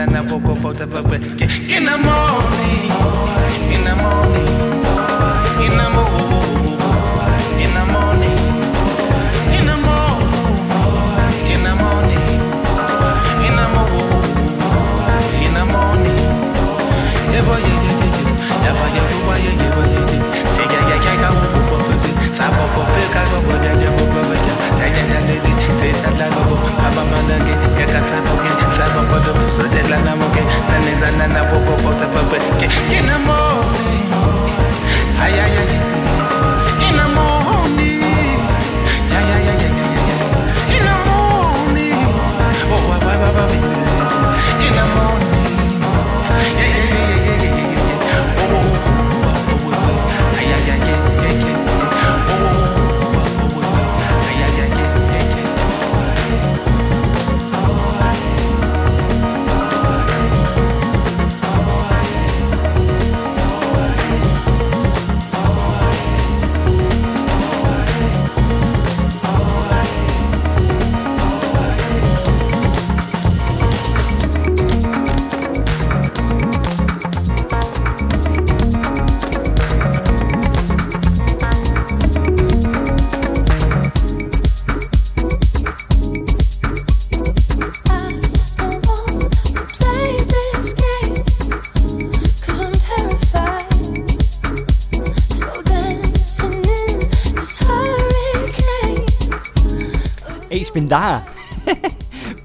and I woke up out of a.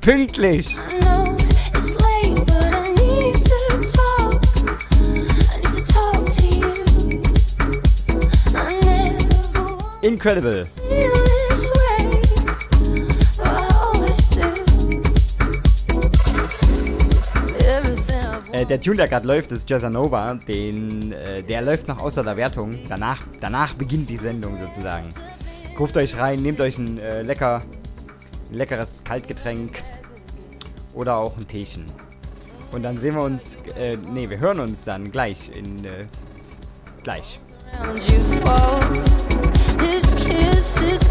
pünktlich. Incredible. Äh, der Tune, der gerade läuft, ist Jazzanova. Den, äh, der läuft noch außer der Wertung. Danach, danach beginnt die Sendung sozusagen. Ruft euch rein, nehmt euch ein äh, lecker, ein leckeres Kaltgetränk oder auch ein Teechen. Und dann sehen wir uns, äh, nee, wir hören uns dann gleich in, äh, gleich. Oh. His kiss is.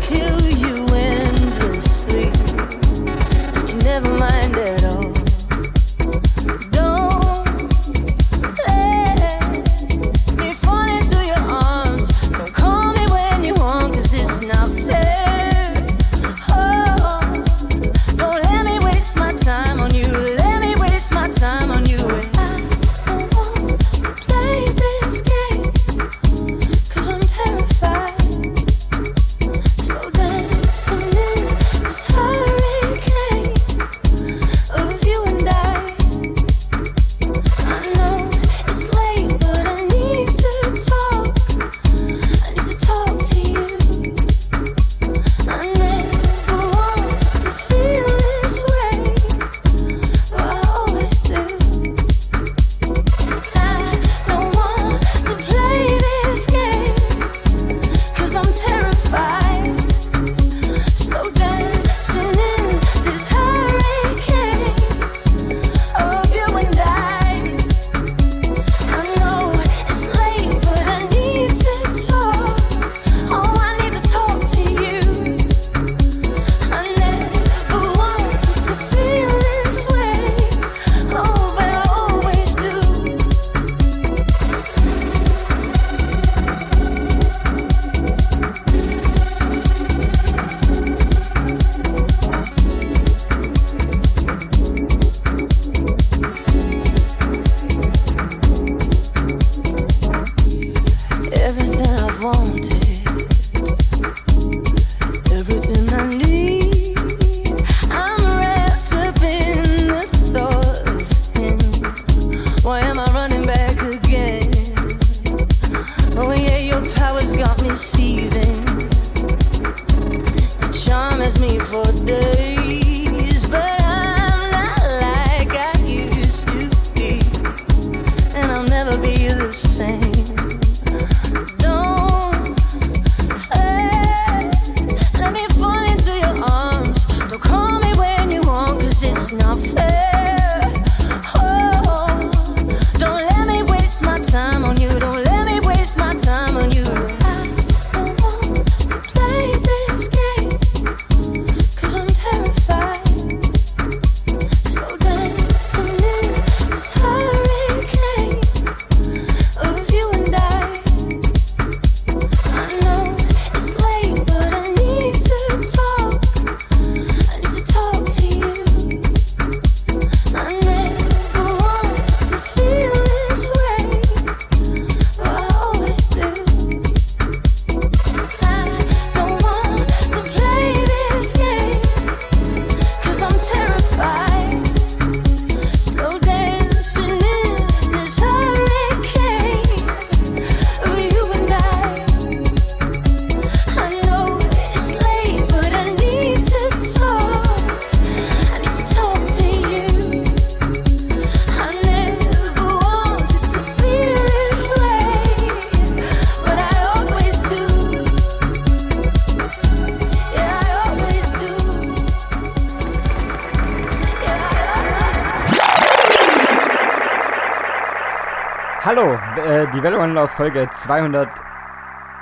Hallo, äh, die Welle Online auf Folge 200,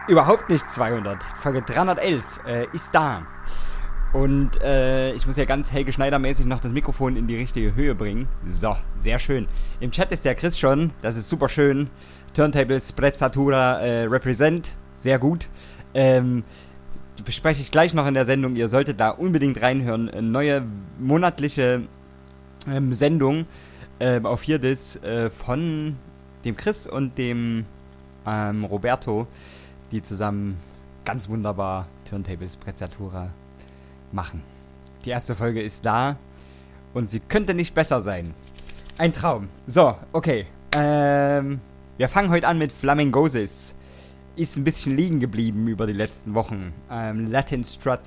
überhaupt nicht 200, Folge 311 äh, ist da. Und äh, ich muss ja ganz Helge Schneider-mäßig noch das Mikrofon in die richtige Höhe bringen. So, sehr schön. Im Chat ist der Chris schon, das ist super schön. Turntables Sprezzatura äh, Represent, sehr gut. Ähm, bespreche ich gleich noch in der Sendung. Ihr solltet da unbedingt reinhören. Eine neue monatliche ähm, Sendung ähm, auf hier das äh, von dem Chris und dem ähm, Roberto, die zusammen ganz wunderbar Turntables Prezzatura machen. Die erste Folge ist da und sie könnte nicht besser sein. Ein Traum. So, okay. Ähm, wir fangen heute an mit Flamingosis. Ist ein bisschen liegen geblieben über die letzten Wochen. Ähm, Latin Strut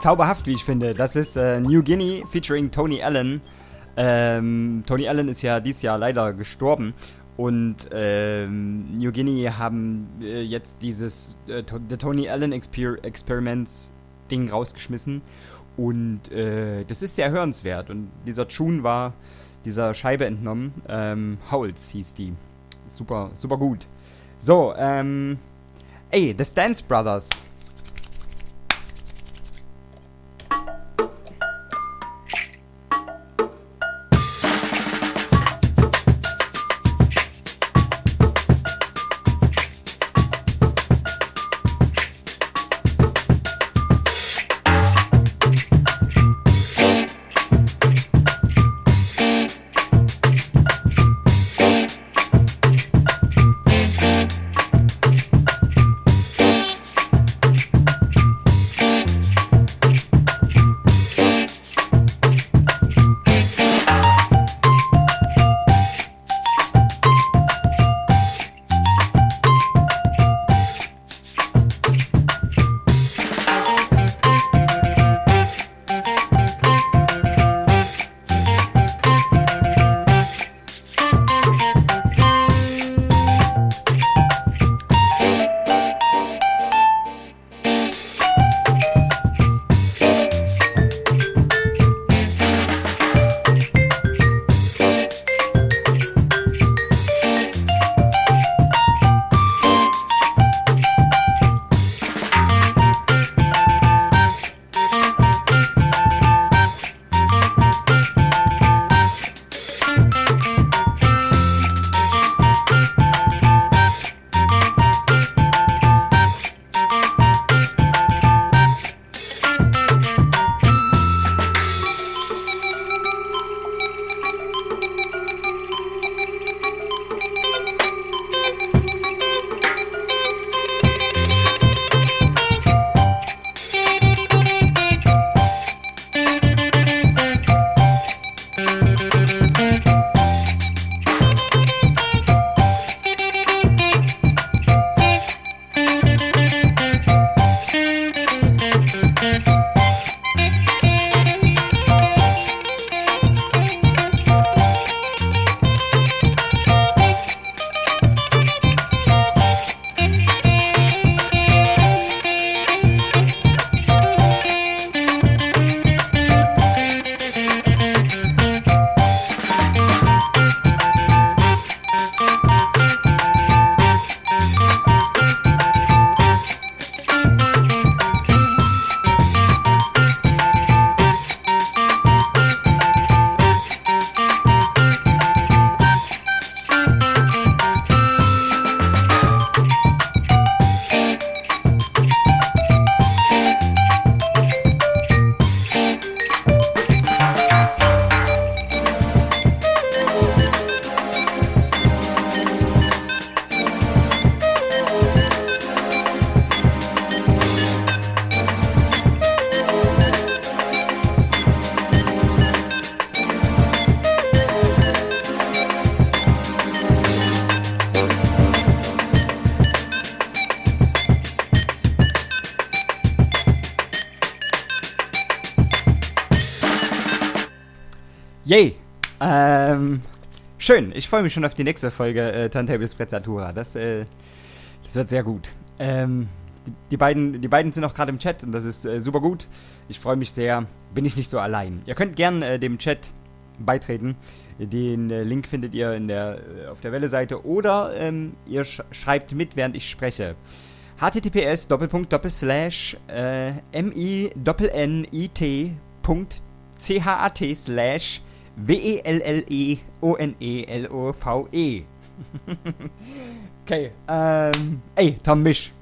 zauberhaft, wie ich finde. Das ist äh, New Guinea featuring Tony Allen. Ähm, Tony Allen ist ja dieses Jahr leider gestorben. Und ähm, New Guinea haben äh, jetzt dieses äh, The Tony Allen Exper Experiments Ding rausgeschmissen. Und äh, das ist sehr hörenswert. Und dieser Tune war dieser Scheibe entnommen. Ähm, Howls hieß die. Super, super gut. So, ähm. Ey, The Stance Brothers. Schön. Ich freue mich schon auf die nächste Folge äh, Turntables Prezzatura. Das, äh, das wird sehr gut. Ähm, die, die, beiden, die beiden sind auch gerade im Chat und das ist äh, super gut. Ich freue mich sehr. Bin ich nicht so allein. Ihr könnt gern äh, dem Chat beitreten. Den äh, Link findet ihr in der, äh, auf der Welle-Seite oder ähm, ihr sch schreibt mit, während ich spreche. https doppelpunkt doppelslash äh, mi doppelnit punkt chat slash W-E-L-L-E-O-N-E-L-O-V-E. okay, ähm, ey, Tom Misch.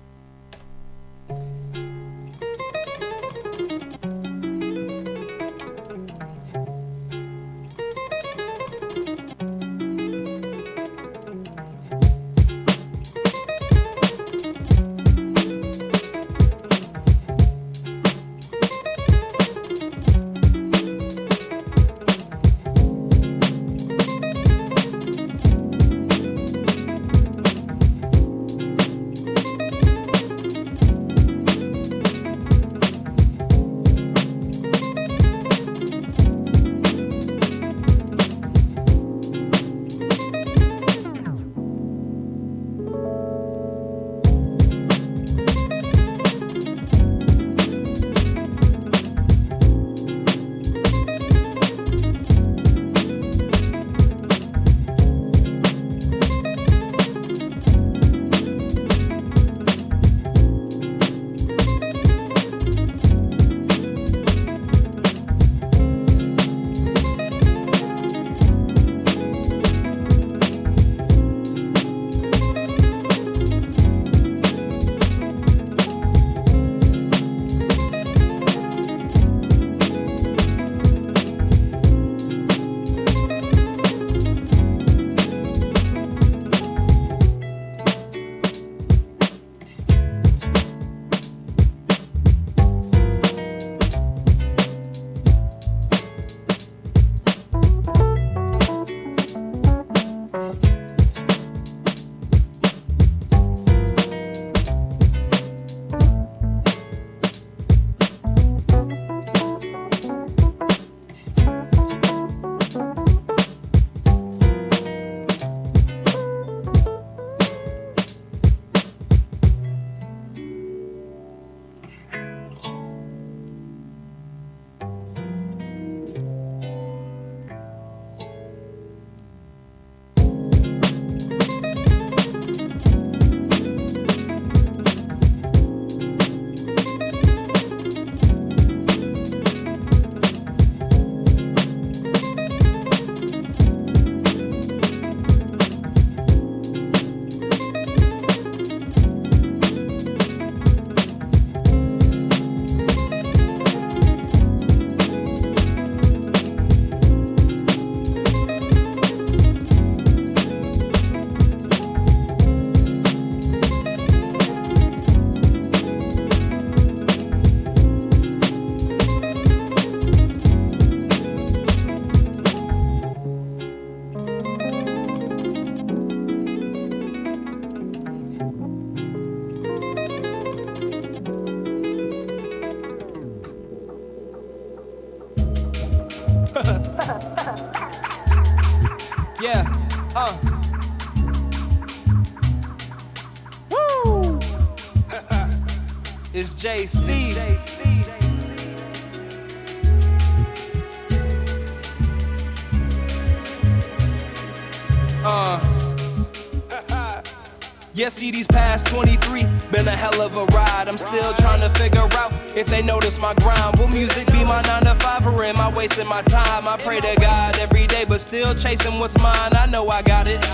If they notice my grind. Will music be my 9 to 5 or am I wasting my time? I pray to God every day, but still chasing what's mine. I know I got it.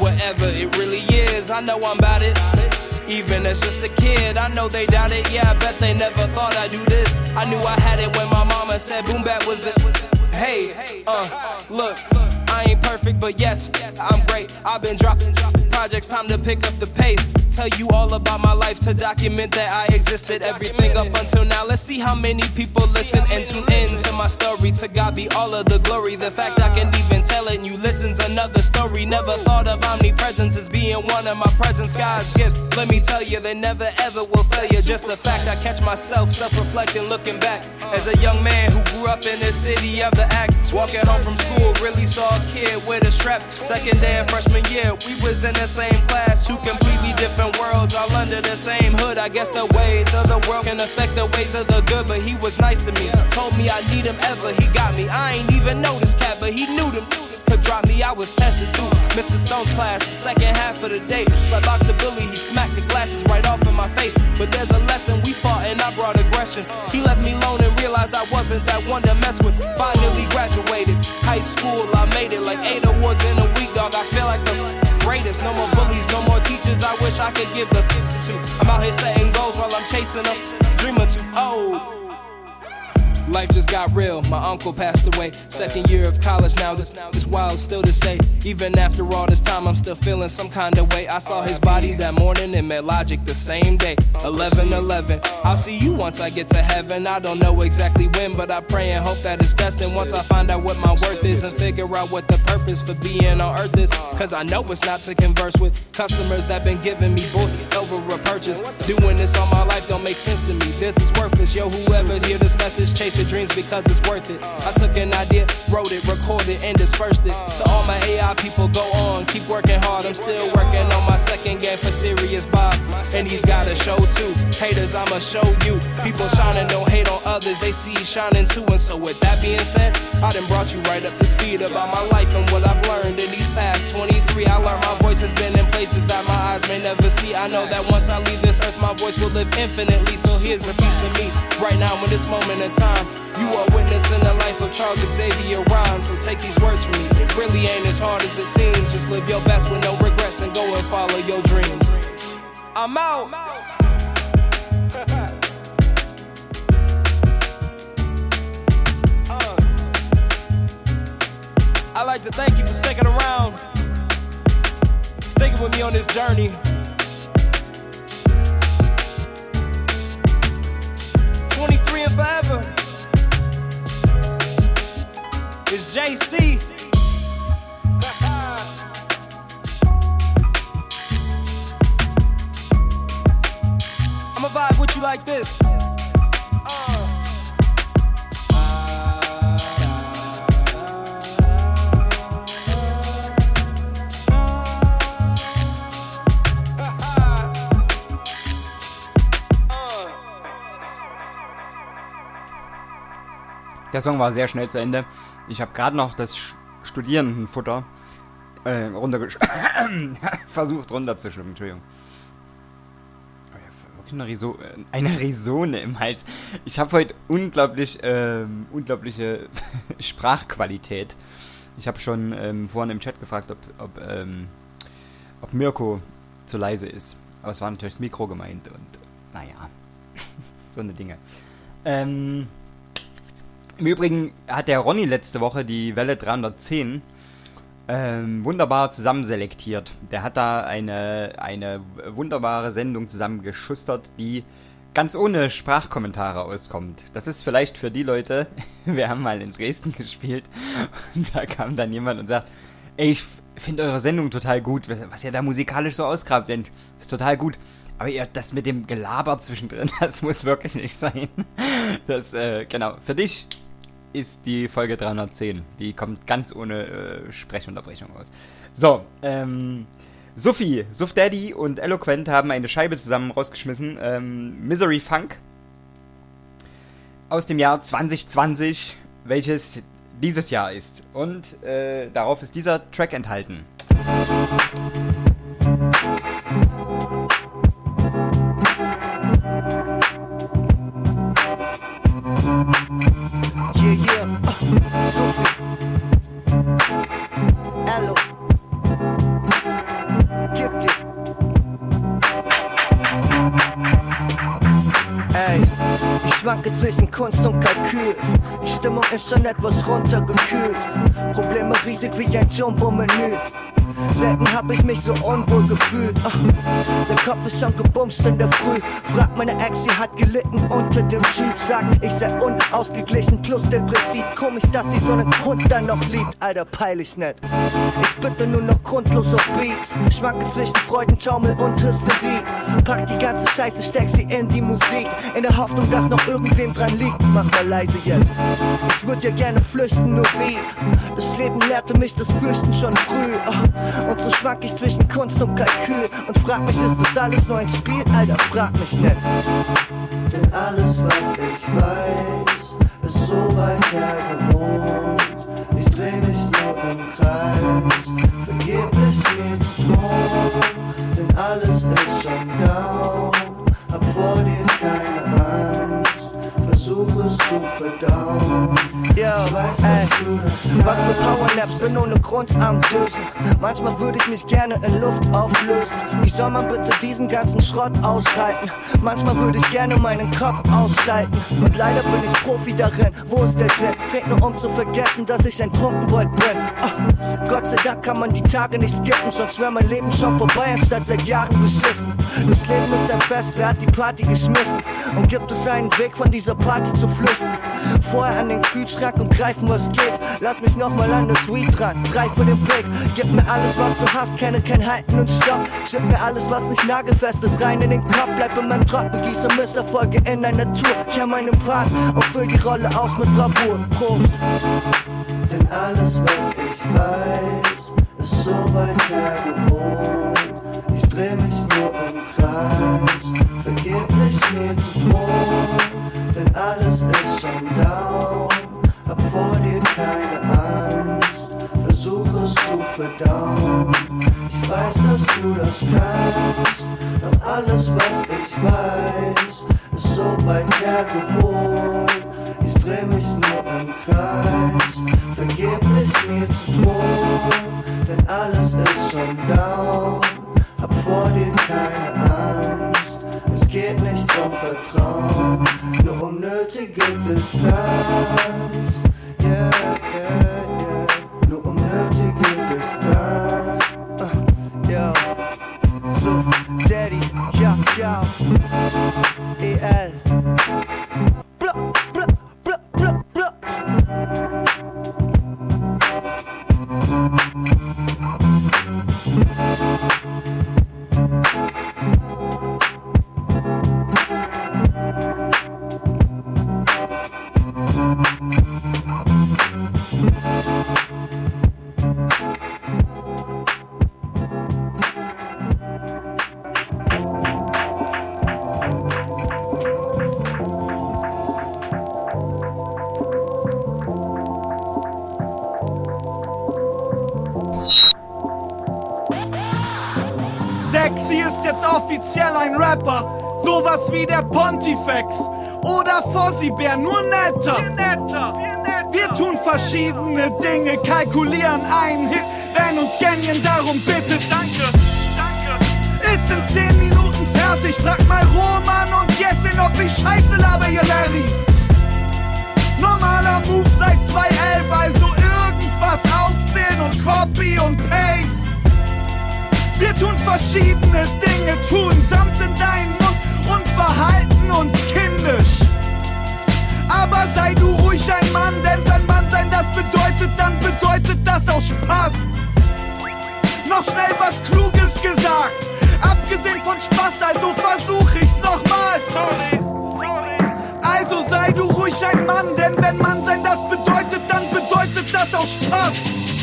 Whatever it really is, I know I'm about it. Even as just a kid, I know they doubt it. Yeah, I bet they never thought I'd do this. I knew I had it when my mama said boom bap was the. Hey, uh, look. I ain't perfect, but yes, I'm great. I've been dropping projects, time to pick up the pace. Tell you all about my life to document that I existed. Everything up until now. Let's see how many people listen and tune in to my story. To God be all of the glory. The fact I can even tell it, and you listen's another story. Never thought of omnipresence as being one of my presence. God's gifts, let me tell you, they never ever will fail you. Just the fact I catch myself self reflecting, looking back. As a young man who grew up in the city of the act, walking home from school, really saw a kid with a strap. Second day of freshman year, we was in the same class, two completely different worlds, all under the same hood. I guess the ways of the world can affect the ways of the good, but he was nice to me. Told me I need him ever, he got me. I ain't even know this cat, but he knew them. Could drop me, I was tested too. Mr. Stone's class, the second half of the day. Like Boxer Billy, he smacked the glasses right off in my face. But there's a lesson, we fought and I brought aggression. He left me alone and realized I wasn't that one to mess with. Finally graduated, high school, I made it like eight awards in a No more bullies, no more teachers. I wish I could give the to. I'm out here setting goals while I'm chasing a dream or two. Oh. Life just got real. My uncle passed away. Second year of college now. This, now this wild still to say. Even after all this time, I'm still feeling some kind of way. I saw his body that morning and met Logic the same day. 11 11. I'll see you once I get to heaven. I don't know exactly when, but I pray and hope that it's destined. Once I find out what my worth is and figure out what the purpose for being on earth is. Cause I know it's not to converse with customers that been giving me bull over a purchase. Doing this all my life don't make sense to me. This is worthless. Yo, whoever hear this message, chase your dreams because it's worth it. I took an idea, wrote it, recorded, and dispersed it. To all my AI people, go on, keep working hard. I'm still working on my second game for Serious Bob. And he's got a show too. Haters, I'ma show you. People shining, don't hate on others, they see shining too. And so, with that being said, I done brought you right up to speed about my life and what I've learned in these past 23. I learned my voice has been in places that my eyes may never see. I know that once I leave this earth, my voice will live infinitely. So here's a piece of me right now in this moment in time. You are witnessing the life of Charles Xavier Rhymes. So take these words from me. It really ain't as hard as it seems. Just live your best with no regrets and go and follow your dreams. I'm out. Uh. I'd like to thank you for sticking around, sticking with me on this journey. Twenty-three and forever. It's JC. I'ma vibe with you like this. Der Song war sehr schnell zu Ende. Ich habe gerade noch das Studierendenfutter äh, runtergesch versucht runterzuschlucken. Entschuldigung. Oh, hab wirklich eine, Riso äh, eine Risone im Hals. Ich habe heute unglaublich, ähm, unglaubliche Sprachqualität. Ich habe schon ähm, vorhin im Chat gefragt, ob, ob, ähm, ob Mirko zu leise ist. Aber es war natürlich das Mikro gemeint und naja, so eine Dinge. Ähm, Im Übrigen hat der Ronny letzte Woche die Welle 310 ähm, wunderbar zusammenselektiert. Der hat da eine, eine wunderbare Sendung zusammengeschustert, die ganz ohne Sprachkommentare auskommt. Das ist vielleicht für die Leute, wir haben mal in Dresden gespielt und da kam dann jemand und sagt, ey, ich finde eure Sendung total gut, was ihr da musikalisch so ausgrabt, denn ist total gut. Aber ihr, das mit dem Gelaber zwischendrin, das muss wirklich nicht sein. Das, äh, genau, für dich ist die Folge 310. Die kommt ganz ohne äh, Sprechunterbrechung aus. So, ähm, Sophie, Suf Daddy und Eloquent haben eine Scheibe zusammen rausgeschmissen. Ähm, Misery Funk aus dem Jahr 2020, welches dieses Jahr ist. Und äh, darauf ist dieser Track enthalten. Yeah, schwanke zwischen Kunst und Kalkül. Die Stimmung ist schon etwas runtergekühlt. Probleme riesig wie ein Jumbo-Menü. Selten hab ich mich so unwohl gefühlt. Ah, der Kopf ist schon gebumst in der Früh. Frag meine Ex, sie hat gelitten unter dem Typ. Sag, ich sei unausgeglichen plus depressiv. Komisch, dass sie so einen Hund dann noch liebt. Alter, peinlich nicht. Ich bitte nur noch grundlos auf Beats. Schwanke zwischen Freudentaumel und Hysterie. Pack die ganze Scheiße, steck sie in die Musik. In der Hoffnung, dass noch irgendwem dran liegt. Mach mal leise jetzt. Ich würd ja gerne flüchten, nur wie? Das Leben lehrte mich das Fürchten schon früh. Und so schwank ich zwischen Kunst und Kalkül. Und frag mich, ist das alles nur ein Spiel? Alter, frag mich nicht. Denn alles, was ich weiß, ist so weit hergeholt. Ich dreh mich nur im Kreis, vergeblich mir zu drohen. Denn alles ist schon down, hab vor dir keine Angst, versuch es zu verdauen. Du das Was für Powernaps, bin ohne Grund am Dösen. Manchmal würde ich mich gerne in Luft auflösen. Wie soll man bitte diesen ganzen Schrott aushalten? Manchmal würde ich gerne meinen Kopf ausschalten. Und leider bin ich Profi darin. Wo ist der Gin? Trink nur um zu vergessen, dass ich ein Trunkenbold bin. Ah, Gott sei Dank kann man die Tage nicht skippen, sonst wäre mein Leben schon vorbei, anstatt seit Jahren beschissen. Das Leben ist ein Fest, wer hat die Party geschmissen? Und gibt es einen Weg von dieser Party zu flüchten? Vorher an den Kühlschrank und greifen, was geht. Lass mich nochmal an das Weed dran. Drei für den Blick. Gib mir alles, was du hast, kenne kein Halten und Stopp. Schick mir alles, was nicht nagelfest ist, rein in den Kopf. Bleib in meinem Trott, begieße Misserfolge in einer Tour. Kehr meinen Part und füll die Rolle aus mit Bravour. Prost. Denn alles, was ich weiß, ist so weit hergeholt. Ich dreh mich nur im Kreis, vergeblich mir zu. Denn alles ist schon down, hab vor dir keine Angst, versuch es zu verdauen. Ich weiß, dass du das kannst, doch alles, was ich weiß, ist so weit hergeholt. Ich dreh mich nur im Kreis, vergeblich mir zu drohen, denn alles ist schon down, hab vor dir keine Angst, es geht nicht um Vertrauen, nur um nötige Distanz, Daddy, ja, ja, EL, Dexy ist jetzt offiziell ein Rapper. Sowas wie der Pontifex oder Fossibär, nur netter. Wir tun verschiedene Dinge, kalkulieren einen Hit, wenn uns Canyon darum bittet. Danke, danke. Ist in 10 Minuten fertig, frag mal Roman und Jessin, ob ich Scheiße laber, ihr Larrys. Normaler Move seit 2011, also irgendwas aufzählen und Copy und Paste. Wir tun verschiedene Dinge, tun samt in deinen Mund und verhalten uns kindisch. Aber sei du ruhig ein Mann, denn wenn Mann sein das bedeutet, dann bedeutet das auch Spaß. Noch schnell was Kluges gesagt, abgesehen von Spaß, also versuch ich's nochmal. Also sei du ruhig ein Mann, denn wenn Mann sein das bedeutet, dann bedeutet das auch Spaß.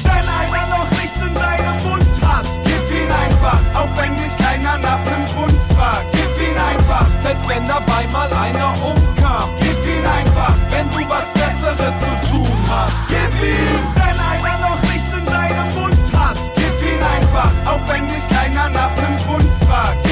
Wenn einer noch nichts in seinem Mund hat, ihn einfach, auch wenn dich keiner nach nem Grund fragt. Gib ihn einfach, Selbst wenn dabei mal einer umkam. gib ihn einfach, Wenn du was Besseres zu tun hast. gib ihn, wenn einer noch nichts in seinem Mund hat, gib ihn einfach, auch wenn dich keiner nach nem Grund fragt.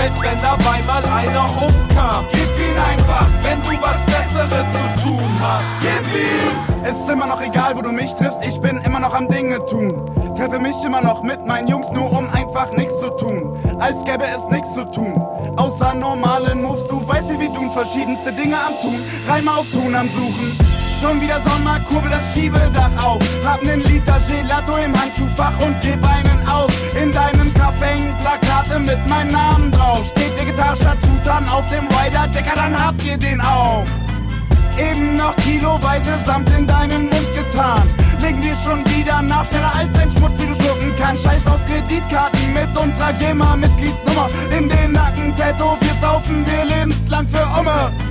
Selbst wenn dabei mal einer umkam. gib ihn einfach, Wenn du was Besseres zu tun hast. gib ihn. Es ist immer noch egal, wo du mich triffst, ich bin immer noch am Dinge tun. Treffe mich immer noch mit meinen Jungs, nur um einfach nichts zu tun. Als gäbe es nichts zu tun, außer normalen Moves. Du weißt, wie wir tun, verschiedenste Dinge am Tun, Reime auf Tun am Suchen. Schon wieder Sommer, kurbel das Schiebedach auf. Hab nen Liter Gelato im Handschuhfach und geb einen auf. In deinem Café hängen Plakate mit meinem Namen drauf. Steht vegetarischer Tutan auf dem Rider, Decker, dann habt ihr den auch. Eben noch kiloweise Samt in deinen Mund getan. Legen wir schon wieder nach, schneller als ein Schmutz, wie du schlucken kannst. Scheiß auf Kreditkarten mit unserer GEMA-Mitgliedsnummer. In den Nacken tätowiert saufen wir lebenslang für Umme.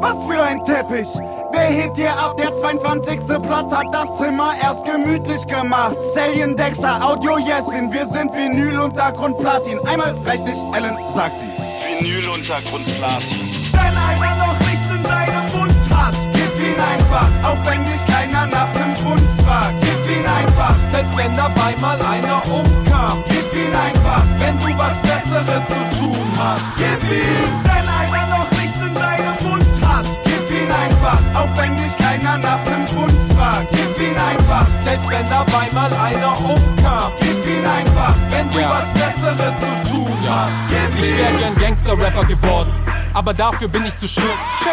Was für ein Teppich! Wer hebt hier ab? Der 22. Platz hat das Zimmer erst gemütlich gemacht. Stallion Dexter, Audio Jessin, wir sind Vinyl, Untergrund, Platin. Einmal reicht nicht, Ellen, sag sie. wenn einer noch nichts in seinem Mund hat, Gib ihn einfach, auch wenn dich keiner nach nem Grund fragt. Gib ihn einfach, Selbst wenn dabei mal einer umkam. gib ihn einfach, Wenn du was Besseres zu tun hast. gib ihn, auch wenn dich keiner nach nem Grund fragt. Gib ihn einfach, Selbst wenn dabei mal einer umkam. gib ihn einfach, Wenn du Ja. was Besseres zu tun hast. gib Ich ihn. wär gern Gangster-Rapper geworden, aber dafür bin ich zu schön.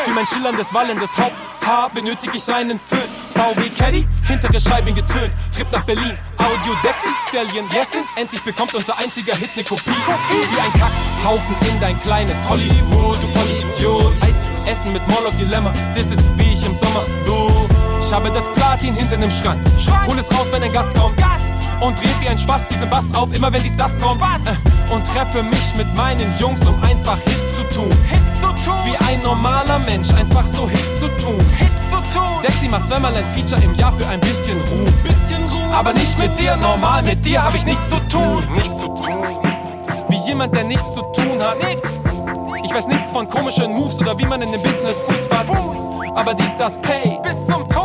Für mein schillerndes, wallendes Haupthaar benötig ich einen Föhn. VW Caddy, hintere Scheiben getönt, Trip nach Berlin, Audio Dexy, Stallion Yesin, endlich bekommt unser einziger Hit ne Kopie. Wie ein Kackhaufen in dein kleines Hollywood, du Vollidiot. Eis essen mit Morlock Dilemma, ich im Sommer, du. Ich habe das Platin hinten im Schrank, hol es raus, wenn ein Gast kommt. Und dreh wie ein Spaß diesen Bass auf, immer wenn dies das kommt. Äh, Und treffe mich mit meinen Jungs, um einfach Hits zu tun. Wie ein normaler Mensch, einfach so Hits zu tun. Dexy macht zweimal ein Feature im Jahr für ein bisschen Ruhm. Aber nicht mit dir, normal, mit dir habe ich nichts zu tun. Nichts zu tun. Wie jemand, der nichts zu tun hat. Ich weiß nichts von komischen Moves oder wie man in dem Business Fuß fasst. Aber dies, das Pay.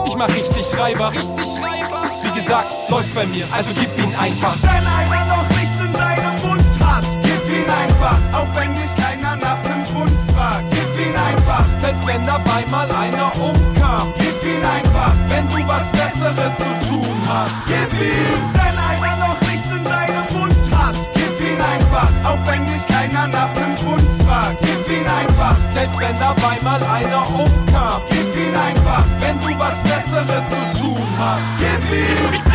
Ich mach richtig Reiber. Richtig Reiber. Wie gesagt, läuft bei mir, also gib ihn einfach. wenn einer noch nichts in seinem Mund hat, Gib ihn einfach, auch wenn dich keiner nach nem Grund fragt. Gib ihn einfach, Selbst wenn dabei mal einer umkam. gib ihn einfach, Wenn du was Besseres zu tun hast. gib ihn, wenn einer noch nichts in seinem Mund hat, gib ihn einfach, auch wenn dich keiner nach nem Grund fragt. Ihn einfach, Selbst wenn dabei mal einer umkam. gib ihn einfach, Wenn du was Besseres zu tun hast. gib ihn.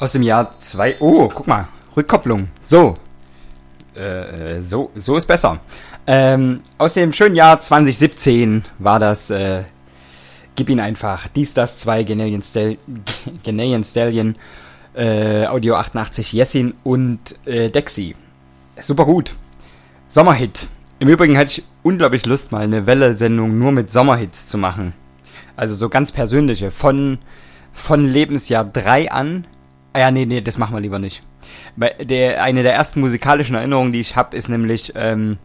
Aus dem Jahr 2. Oh, guck mal. Rückkopplung. So. Äh, so, so ist besser. Ähm, aus dem schönen Jahr 2017 war das, äh, gib ihn einfach. Dies, das, 2, Ghanaian, Stal Stallion, äh, Audio 88, Yesin und äh, Dexy. Super gut. Sommerhit. Im Übrigen hatte ich unglaublich Lust, mal eine Welle-Sendung nur mit Sommerhits zu machen. Also so ganz persönliche. Von, von Lebensjahr 3 an. Ah ja, nee, nee, das machen wir lieber nicht. Der, eine der ersten musikalischen Erinnerungen, die ich habe, ist nämlich ähm,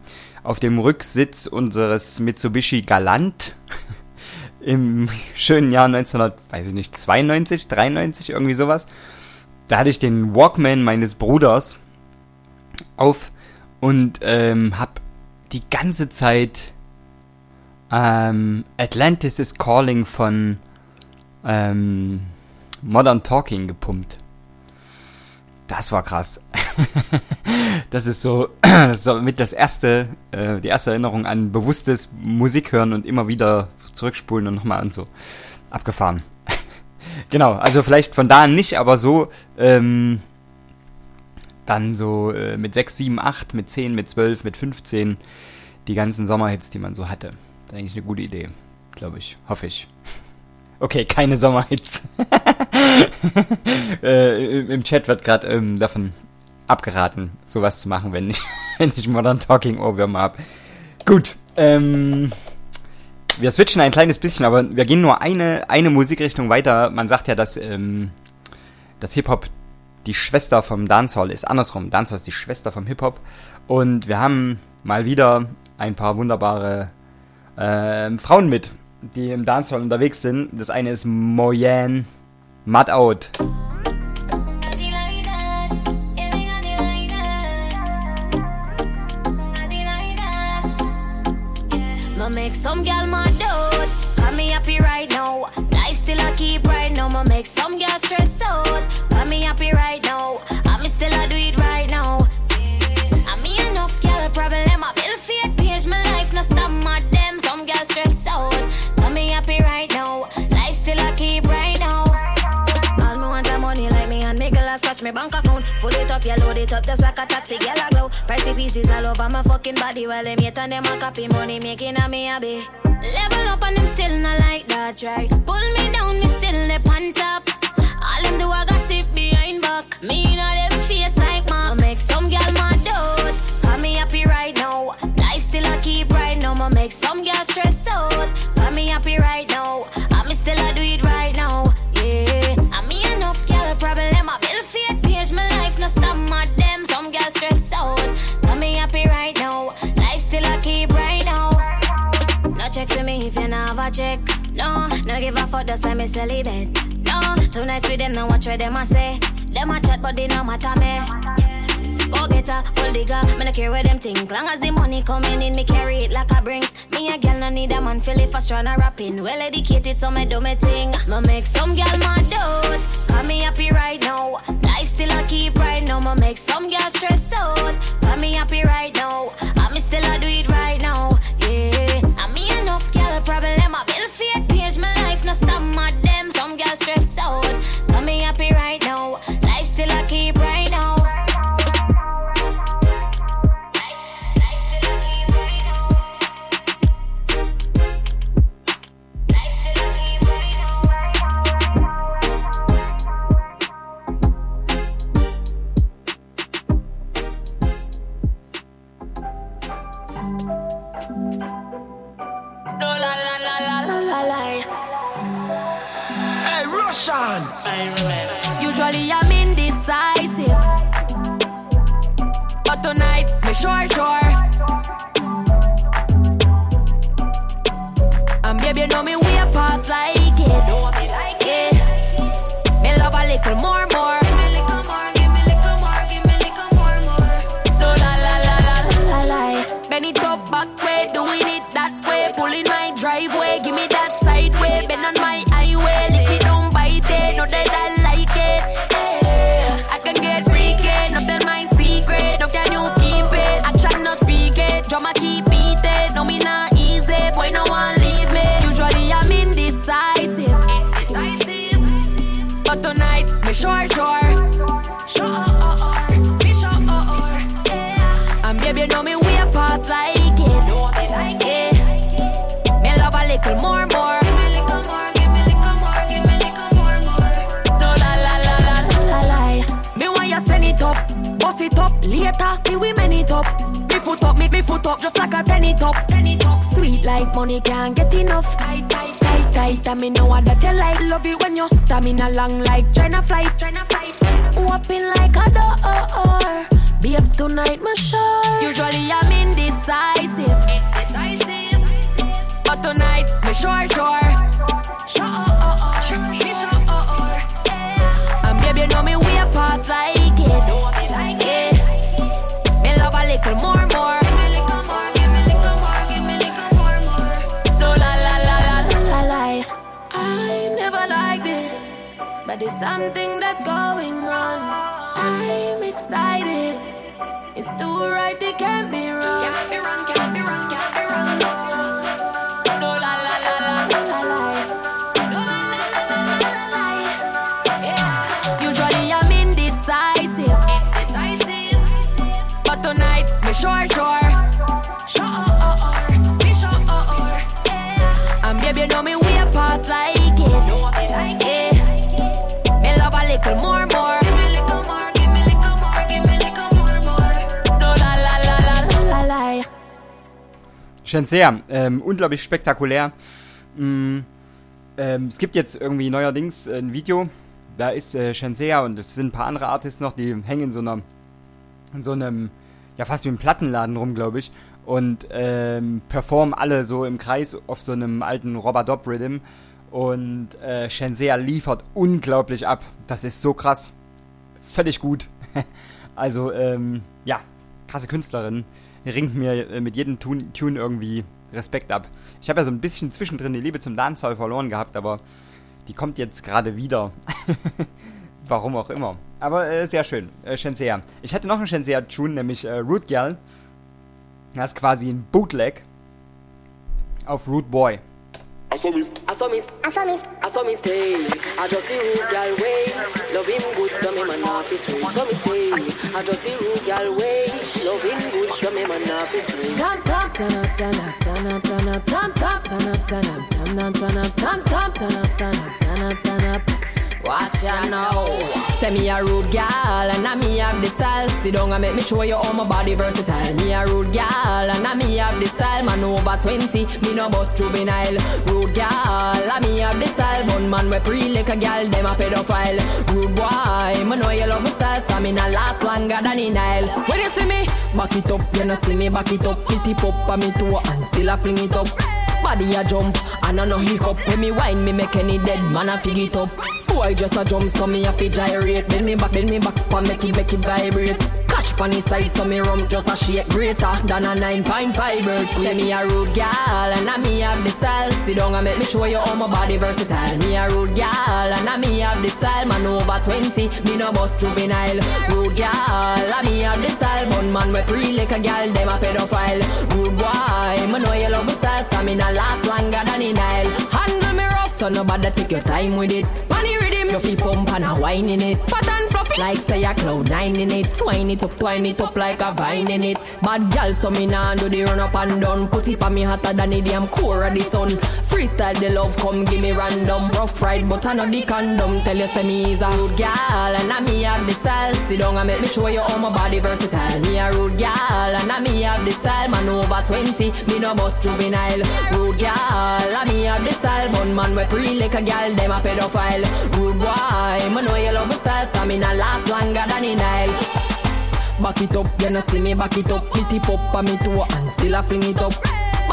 auf dem Rücksitz unseres Mitsubishi Galant im schönen Jahr 1900, weiß ich nicht, 92, 93, irgendwie sowas. Da hatte ich den Walkman meines Bruders auf und ähm, hab die ganze Zeit ähm, Atlantis is Calling von ähm, Modern Talking gepumpt. Das war krass. das ist so, so mit das erste, äh, die erste Erinnerung an bewusstes Musik hören und immer wieder zurückspulen und nochmal an so. abgefahren. genau, also vielleicht von da an nicht, aber so, ähm, dann so äh, mit 6, 7, 8, mit 10, mit 12, mit 15, die ganzen Sommerhits, die man so hatte. Das ist eigentlich eine gute Idee, glaube ich, hoffe ich. Okay, keine Sommerhits. äh, Im Chat wird gerade ähm, davon abgeraten, sowas zu machen, wenn ich, wenn ich Modern Talking Ohrwürmer habe. Gut, ähm, wir switchen ein kleines bisschen, aber wir gehen nur eine, eine Musikrichtung weiter. Man sagt ja, dass, ähm, dass Hip-Hop die Schwester vom Dancehall ist. Andersrum, Dancehall ist die Schwester vom Hip-Hop. Und wir haben mal wieder ein paar wunderbare ähm, Frauen mit, die im Dancehall unterwegs sind. Das eine ist Moyen Mud Out. Ma make some gal mad out. Got me happy right now. Life still I keep right now. Ma make some gal stress out. Got me happy right now. Me bank account. Full it up, yeah, load it up just like a taxi, girl a glow. Pricey pieces all over my fucking body while them yet and them a copy money making a me happy. Level up and them still not like that, right? Pull me down, me still the on top. All them do a gossip behind back. Me know them face like ma make some girl mad out. Got me happy right now. Life still I keep right now. Ma make some girl stress out. Got me happy right now. I me still I do it right now. Check for me if you a check. No, no give a fuck, just let me celibate. No, too nice with them, now watch what them a say. Them a chat, but they no matter me. Go get a gold digger, me no care where them think. Long as the money coming in, me carry it like a brings. Me a girl no need a man feel if I tryna rapping. Well educated, so me do me thing. Me make some girl mad out. Got me happy right now. Life still I keep right now. Me make some girl stress out. Got me happy right now. I me still I do it right now. Hey, Usually I'm indecisive, but tonight me sure sure. And baby, you know me way past like it. Me love a little more more. Know me way past like it. Like it. Me love a little more, more. Bust it up later. Me we man it up. Me foot up, me me foot up, just like a tenny top. Tenny top. Sweet like money can't get enough. Tight tight tight tight. And me know that you like. Love it when you stamina long like China flight. China flight. Open like a door. Babes, tonight my sure. Usually I'm indecisive. Indecisive. But tonight my sure, sure. Sure, oh, oh, oh. sure, sure, sure, oh, oh. oh. Yeah. And babe, you know me way past like it. Know me like it. Me love a little more, more. But it's something that's going on. I'm excited. It's the right, they can't be wrong. Can't be wrong, can't be wrong, can't be wrong. No, la la la la la la. No, la la la la la. Yeah. Usually I'm indecisive. Indecisive. But tonight, me sure, sure. Sure, sure. Me sure, oh, oh. And baby, you know me. Shenzea, ähm, unglaublich spektakulär. Mm, ähm, es gibt jetzt irgendwie neuerdings ein Video, da ist äh, Shenzea und es sind ein paar andere Artists noch, die hängen in so einer, in so einem, ja fast wie im Plattenladen rum, glaube ich, und ähm, performen alle so im Kreis auf so einem alten Robert Rhythm und äh, Shenzea liefert unglaublich ab. Das ist so krass. Völlig gut. also, ähm, ja, krasse Künstlerin. Ringt mir äh, mit jedem Tune, irgendwie Respekt ab. Ich habe ja so ein bisschen zwischendrin die Liebe zum Dancehall verloren gehabt, aber die kommt jetzt gerade wieder. Warum auch immer. Aber äh, sehr schön. Äh, Shenzea. Ich hatte noch einen Shenzea-Tune, nämlich äh, Root Girl. Das ist quasi ein Bootleg auf Root Boy. I saw me, I saw me, I saw me, I saw me stay. I just the rude gal way. Love him good, so me man off his way. So me stay. I just the rude gal way. Love him good, so me man off his way. Tam tam turn up, turn up, turn up, turn up, tam tam turn up, turn up, turn up, turn up, tam tam Watch ya now. Say me a rude gal and I me have the style. Sit down and make me show you how my body versatile. Me a rude gal and I me have the style. Man over 20, me no bust juvenile. Rude gal, I me have the style. Bun man we pre like a gal, them a pedophile. Rude boy, me know you love my style. Stamina last longer than in Nile. When you see me, back it up, you know see me back it up. Pity pop on me toe and still a fling it up. Body a jump, and I no hiccup. When me wine, me make any dead man a fig it up. Boy just a jump, so me a fi gyrate. Bend me back, bend me back, and make it make it vibrate. Catch pon the side, so me rum just a shake greater than a 9.5 bird. Say me a rude gal, and I me have the style. Sit down and make me show you how my body versatile. Me a rude gal, and I me have the style. Man over 20, me no bust juvenile. Rude gal, I me have the style. Bun man we pre like a gal, them a pedophile. Rude boy, me know you love style. Stamina last longer than in Nile. Handle me rough, so nobody take your time with it. Money rhythm, your feet pump and a wine in it. Fat and fluffy, like say a cloud nine in it. Twine it up, twine it up like a vine in it. Bad gal, so me nah do the run up and down. Put it on me hotter than the damn core of the sun. Freestyle the love, come give me random. Rough ride, but I know the condom. Tell you say me is a rude gal, and I me have the style. Sit down and make me show you how my body versatile. Me a rude gal, and I me have the style. Man over 20, me no bust juvenile. Rude gal, I me have the style. Bun man we pre like a gal, them a pedophile. Rude boy, me know you love my style. Stamina last longer than in Nile. Back it up, you know see me back it up. Pity pop on me toe and still a fling it up.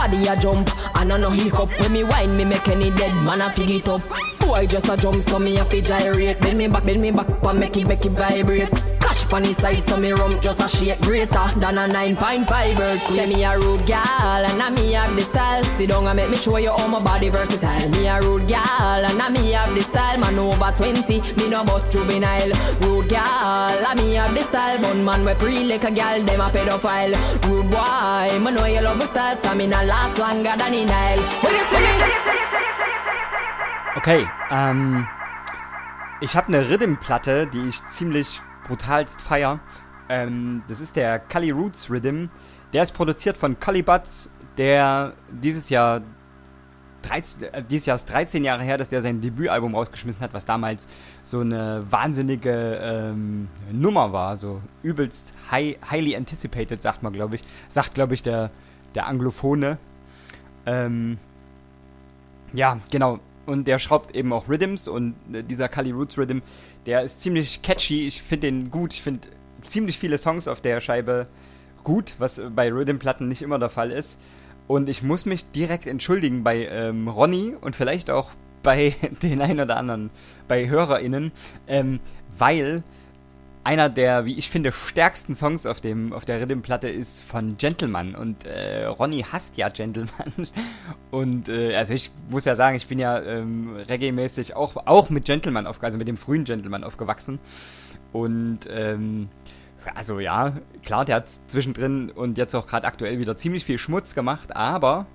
Body a jump, and I no hiccup. When me wine, me make any dead man a fig it up. Boy just a jump, so me a fi gyrate. Bend me back, bend me back, and make it make it vibrate. Catch the side, so me rum just a shake greater than a 9.5 earthquake. Say me a rude gal, and I me have the style. Sit down and make me show you how my body versatile. Me a rude gal, and I me have the style. Man over 20, me no bust juvenile. Rude gal, I me have the style. Bun man we pre like a gal, them a pedophile. Rude boy, me know you love my style. Stamina last longer than in Nile. When you see me. Okay, ähm, ich habe eine Rhythm-Platte, die ich ziemlich brutalst feier. Ähm, das ist der Cully Roots Rhythm. Der ist produziert von Cully Butts, der dieses Jahr 13, äh, dieses Jahr ist 13 Jahre her, dass der sein Debütalbum rausgeschmissen hat, was damals so eine wahnsinnige ähm, Nummer war, so übelst high, highly anticipated, sagt man, glaube ich. Sagt, glaube ich, der, der Anglophone. Ähm, ja, genau. Und der schraubt eben auch Rhythms und äh, dieser Cully Roots Rhythm, der ist ziemlich catchy. Ich finde den gut. Ich finde ziemlich viele Songs auf der Scheibe gut, was bei Rhythm-Platten nicht immer der Fall ist. Und ich muss mich direkt entschuldigen bei ähm, Ronny und vielleicht auch bei den ein oder anderen, bei HörerInnen, ähm, weil einer der, wie ich finde, stärksten Songs auf, dem, auf der Rhythm-Platte ist von Gentleman. Und äh, Ronny hasst ja Gentleman. Und äh, also ich muss ja sagen, ich bin ja ähm, reggae-mäßig auch, auch mit Gentleman aufgewachsen, also mit dem frühen Gentleman aufgewachsen. Und ähm, also ja, klar, der hat zwischendrin und jetzt auch gerade aktuell wieder ziemlich viel Schmutz gemacht, aber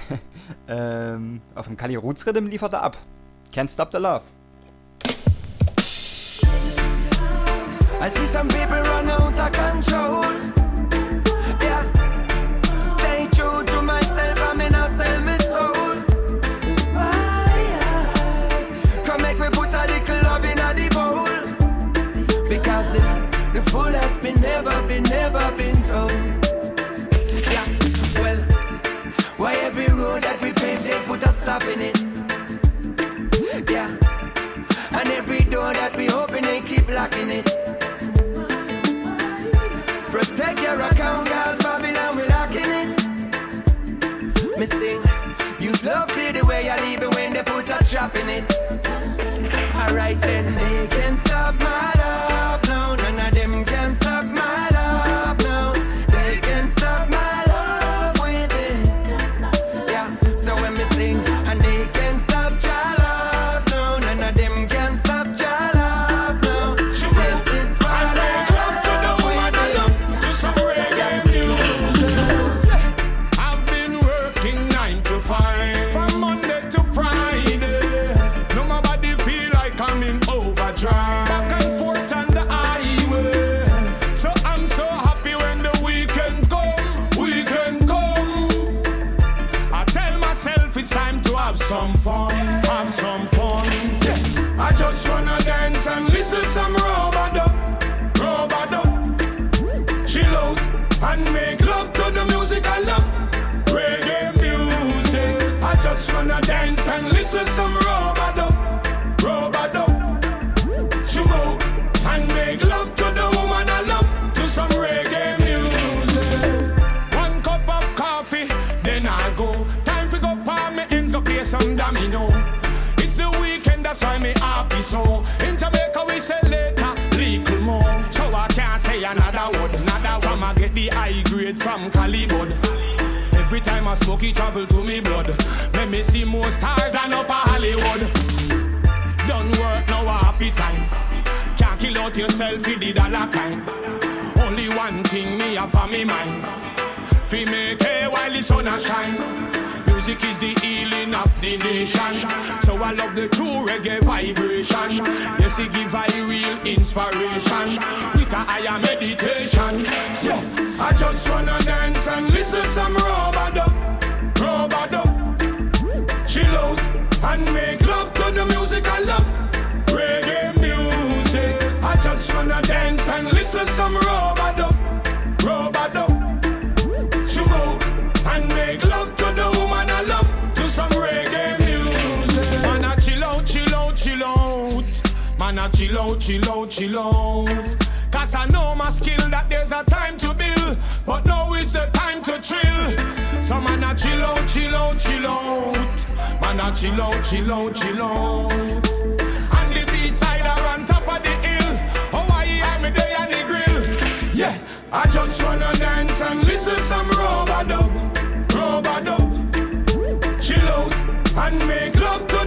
ähm, auf dem Kali Roots Rhythm liefert er ab. Can't Stop the Love. I see some people run out of control. Dollar kind. Only one thing me up on me mind. Fi make hay while the sun a shine. Music is the healing of the nation. So I love the true reggae vibration. Yes, it give I real inspiration. With a higher meditation. So I just wanna dance and listen some robado. Robado. Chill out and make love to the music I love. I wanna dance and listen some robado. Robado. Chill out and make love to the woman I love. To some reggae music. Man, I chill out, chill out, chill out. Man, I chill out, chill out, chill out. Cause I know my skill that there's a time to build, but now is the time to chill. So man, I chill out, chill out, chill out. Man, I chill out, chill out, chill out. And the beat side Yeah, I just wanna dance and listen some robado, robado. Chill out and make love to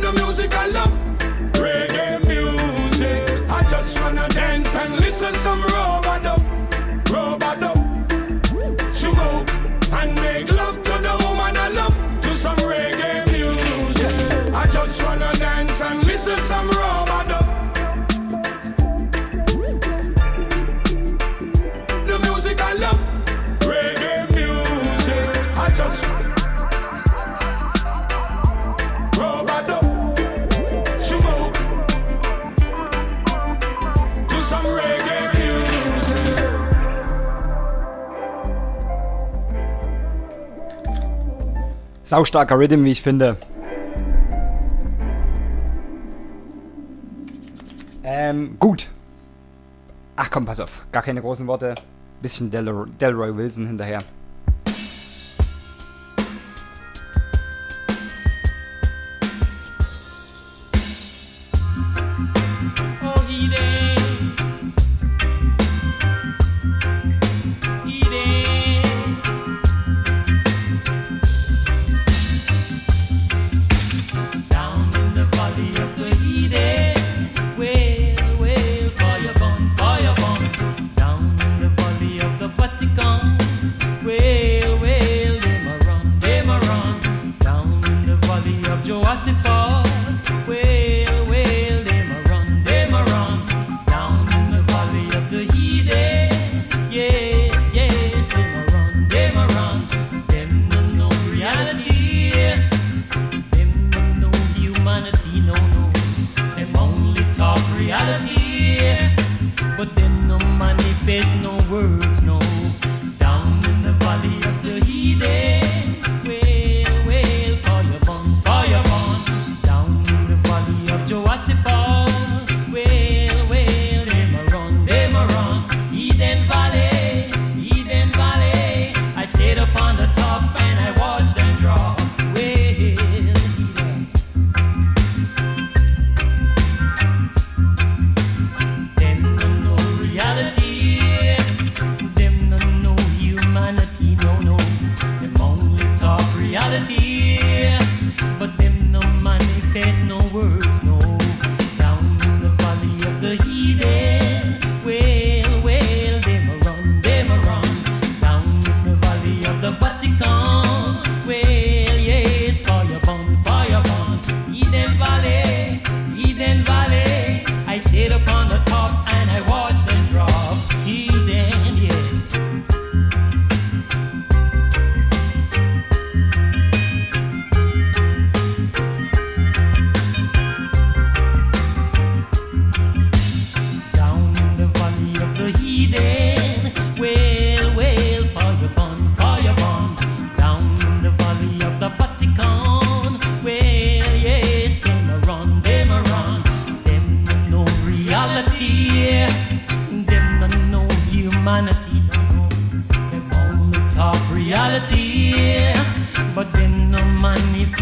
Saustarker Rhythm, wie ich finde. Ähm, gut. Ach komm, pass auf. Gar keine großen Worte. Bisschen Del Delroy Wilson hinterher.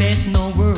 there's no word.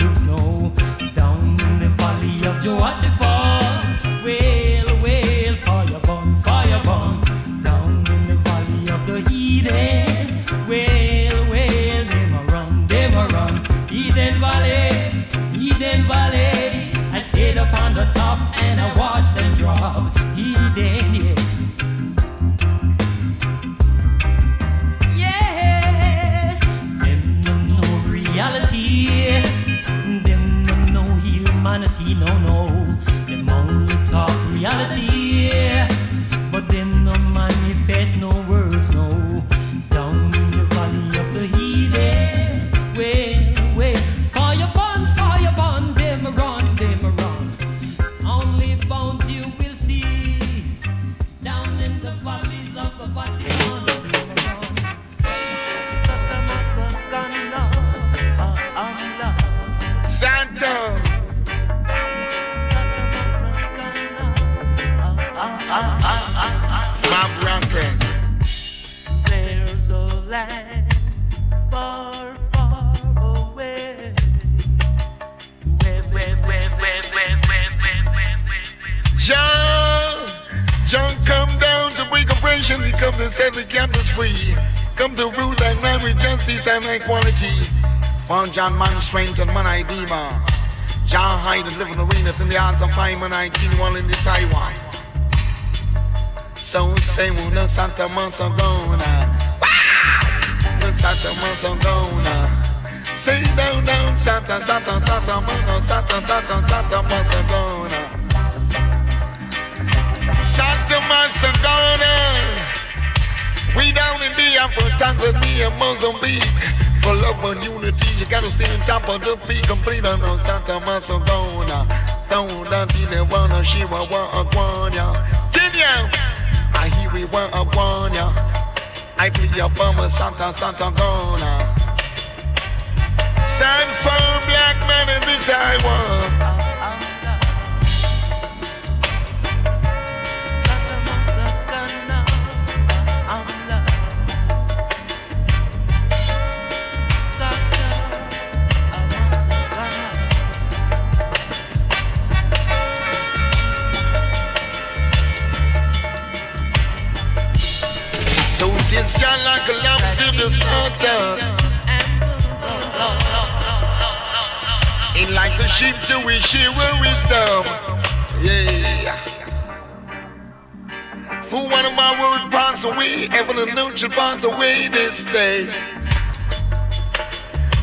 19 while in the sidewalk. São sem um não Santa Mansangona. Uh. Não Santa Mansangona. Uh. Say down down Santa Santa Santa Mano Santa Santa Santa Mansangona. Uh. Santa Mansangona. We down in the Biafra, Tanzania, Mozambique for love and unity. You gotta stay on top of the peak, complete on Santa Massagona down until they wanna she wa wa a guanya. Tell ya, I hear we wa a guanya. I play a bummer Santa Santa Gona. Stand firm, black man, and this I want. And pass away this day.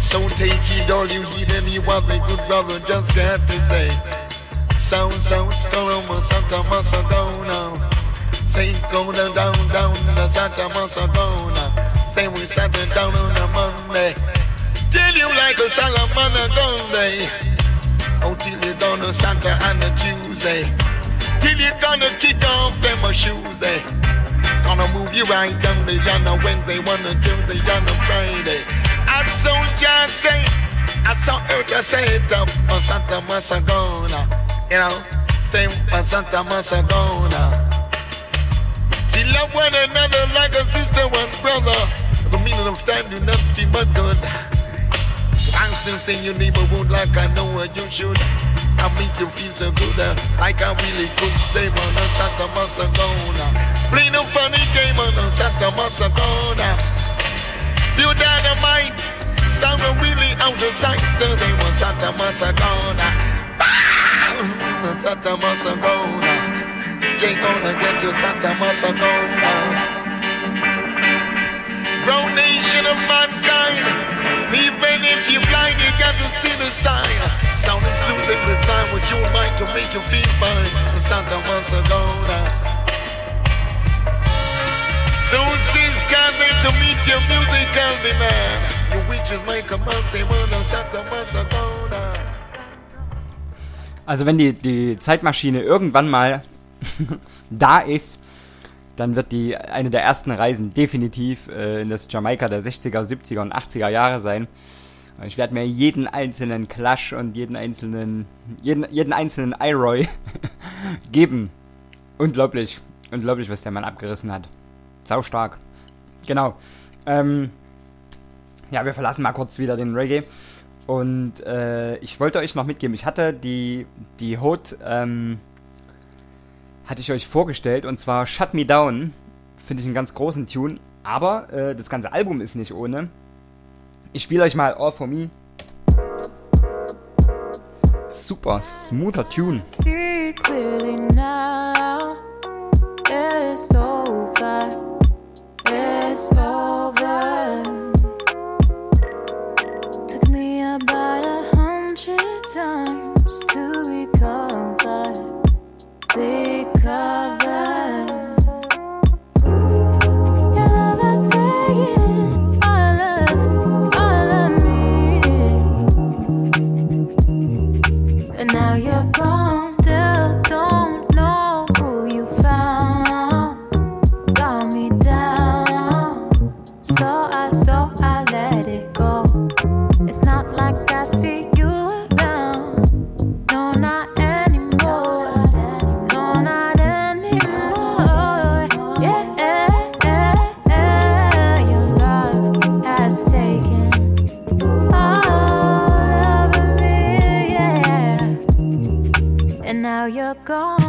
So take heed, all you heed, and you what my good brother just got to say. Sound, sound, Scoloma, Santa Masagona. Say, go down, down, down, the Santa Masagona. Say, we sat down on a Monday. Tell you like a Solomon a Sunday. Oh, till you done a Santa and a Tuesday. Till you gonna kick off them a shoes day. Gonna move you right down the on a Wednesday, one a Tuesday, on a Friday. I saw just say, I saw her just say it up on Santa Masagona. You know, same on Santa Masagona. She love one another like a sister and brother. The meaning of time do nothing but good. I'm still staying your neighborhood like I know what you should. I make you feel so good, like I really could save on a Santa Masagona. Play no funny game on a Santa Masagona. You dynamite, sound really out of sight. Does they want Santa Masagona? Bah! Santa Masagona. You ain't gonna get to Santa Masagona. Grown nation of mankind. Even if you're blind, you got to see the sign. Sound exclusive design with your mind to make you feel fine. The Santa Masagona. So since gathered to meet your musical demand. Your witches make a man say, well, the Santa Masagona. Also wenn die, die Zeitmaschine irgendwann mal da ist, dann wird die eine der ersten Reisen definitiv äh, in das Jamaika der 60er, 70er und 80er Jahre sein. Äh, ich werde mir jeden einzelnen Clash und jeden einzelnen, jeden, jeden einzelnen Iroy geben. Unglaublich, unglaublich, was der Mann abgerissen hat. Sau stark. Genau. Ähm, ja, wir verlassen mal kurz wieder den Reggae. Und äh, ich wollte euch noch mitgeben, ich hatte die, die Hot, ähm, hatte ich euch vorgestellt und zwar Shut Me Down. Finde ich einen ganz großen Tune, aber äh, das ganze Album ist nicht ohne. Ich spiele euch mal All For Me. Super smoother Tune. See now. It's over. It's over. gone.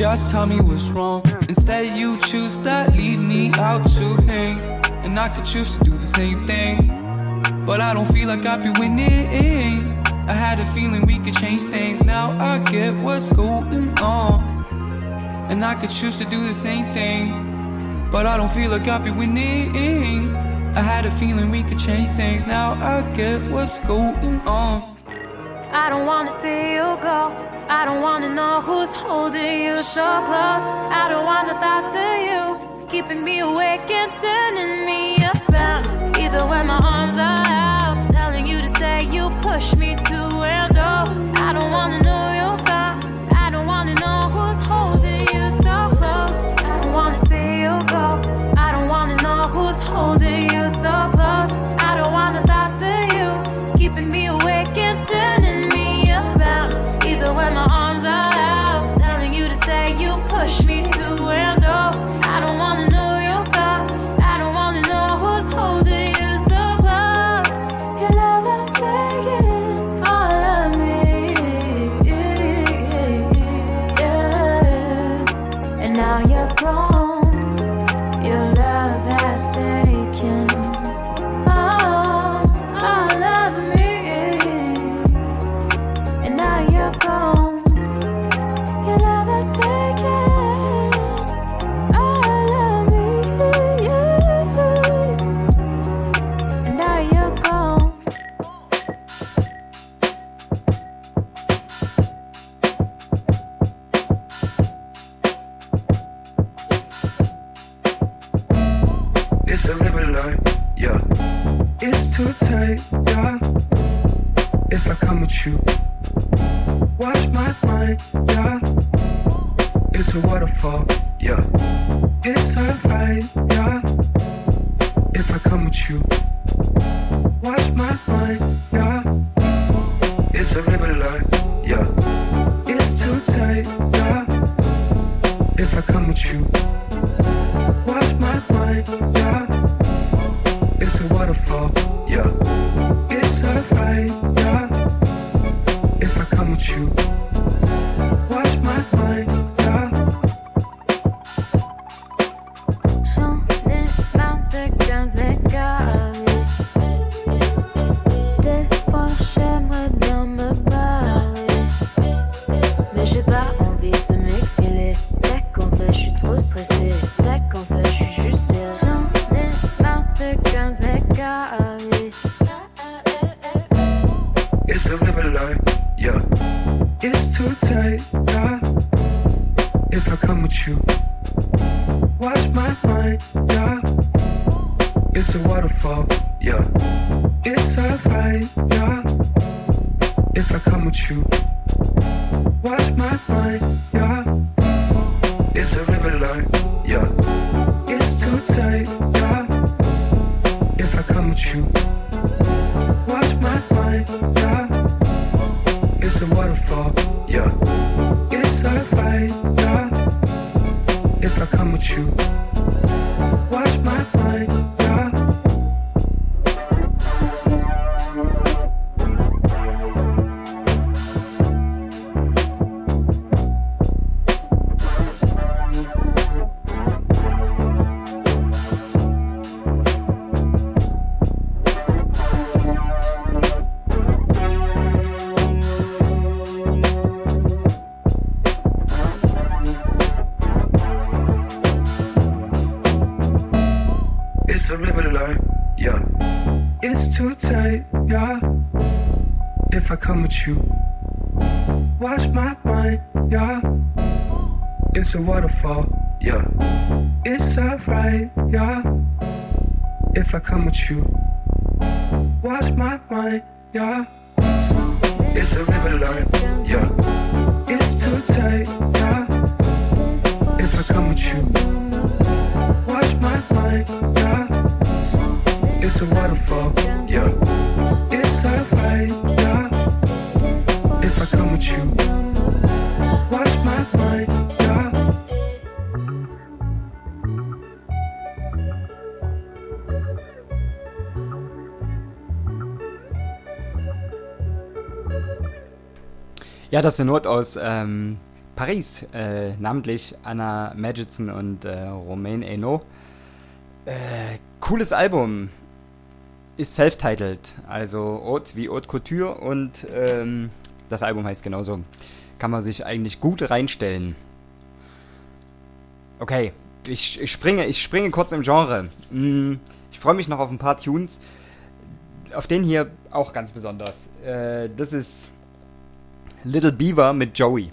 just tell me what's wrong. Instead, you choose to leave me out to hang. And I could choose to do the same thing. But I don't feel like I'd be winning. I had a feeling we could change things. Now I get what's going on. And I could choose to do the same thing. But I don't feel like I'd be winning. I had a feeling we could change things. Now I get what's going on. I don't wanna see you go. I don't wanna know who's holding you so close. I don't want the thoughts of you keeping me awake and turning me around. Even when my arms are out, telling you to stay, you push me come with you. Wash my mind, yeah. It's a waterfall. das zur Not aus ähm, Paris, äh, namentlich Anna Madgetson und äh, Romain Hainaut. Äh, cooles Album. Ist self-titled, also Haute wie Haute Couture und ähm, das Album heißt genauso. Kann man sich eigentlich gut reinstellen. Okay, ich, ich springe, ich springe kurz im Genre. Mm, ich freue mich noch auf ein paar Tunes. Auf den hier auch ganz besonders. Äh, das ist Little Beaver mit Joey.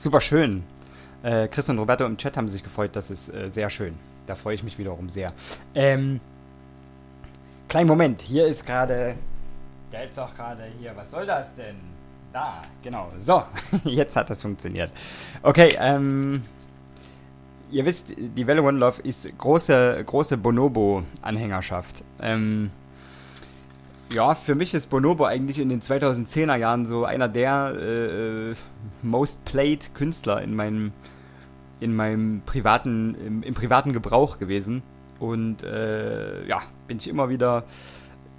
Super schön. Äh, Chris und Roberto im Chat haben sich gefreut, das ist äh, sehr schön. Da freue ich mich wiederum sehr. Ähm, kleinen Moment, hier ist gerade. Da ist doch gerade hier, was soll das denn? Da, genau. So, jetzt hat das funktioniert. Okay, ähm. Ihr wisst, die Welle One Love ist große, große Bonobo-Anhängerschaft. Ähm, ja, für mich ist Bonobo eigentlich in den 2010er Jahren so einer der äh, äh, most played Künstler in meinem in meinem privaten im, im privaten Gebrauch gewesen und äh, ja bin ich immer wieder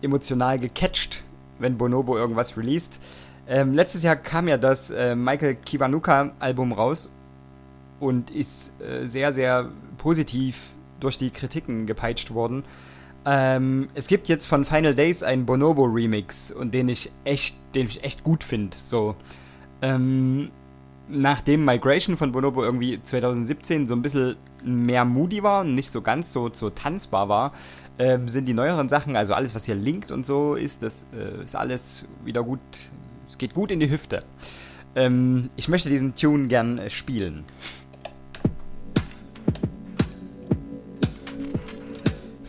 emotional gecatcht, wenn Bonobo irgendwas released. Ähm, letztes Jahr kam ja das äh, Michael Kiwanuka Album raus und ist äh, sehr sehr positiv durch die Kritiken gepeitscht worden. Ähm, es gibt jetzt von Final Days einen Bonobo Remix und den ich echt, den ich echt gut finde. So, ähm, nachdem Migration von Bonobo irgendwie 2017 so ein bisschen mehr moody war und nicht so ganz so, so tanzbar war, ähm, sind die neueren Sachen, also alles, was hier linkt und so ist, das äh, ist alles wieder gut. Es geht gut in die Hüfte. Ähm, ich möchte diesen Tune gern äh, spielen.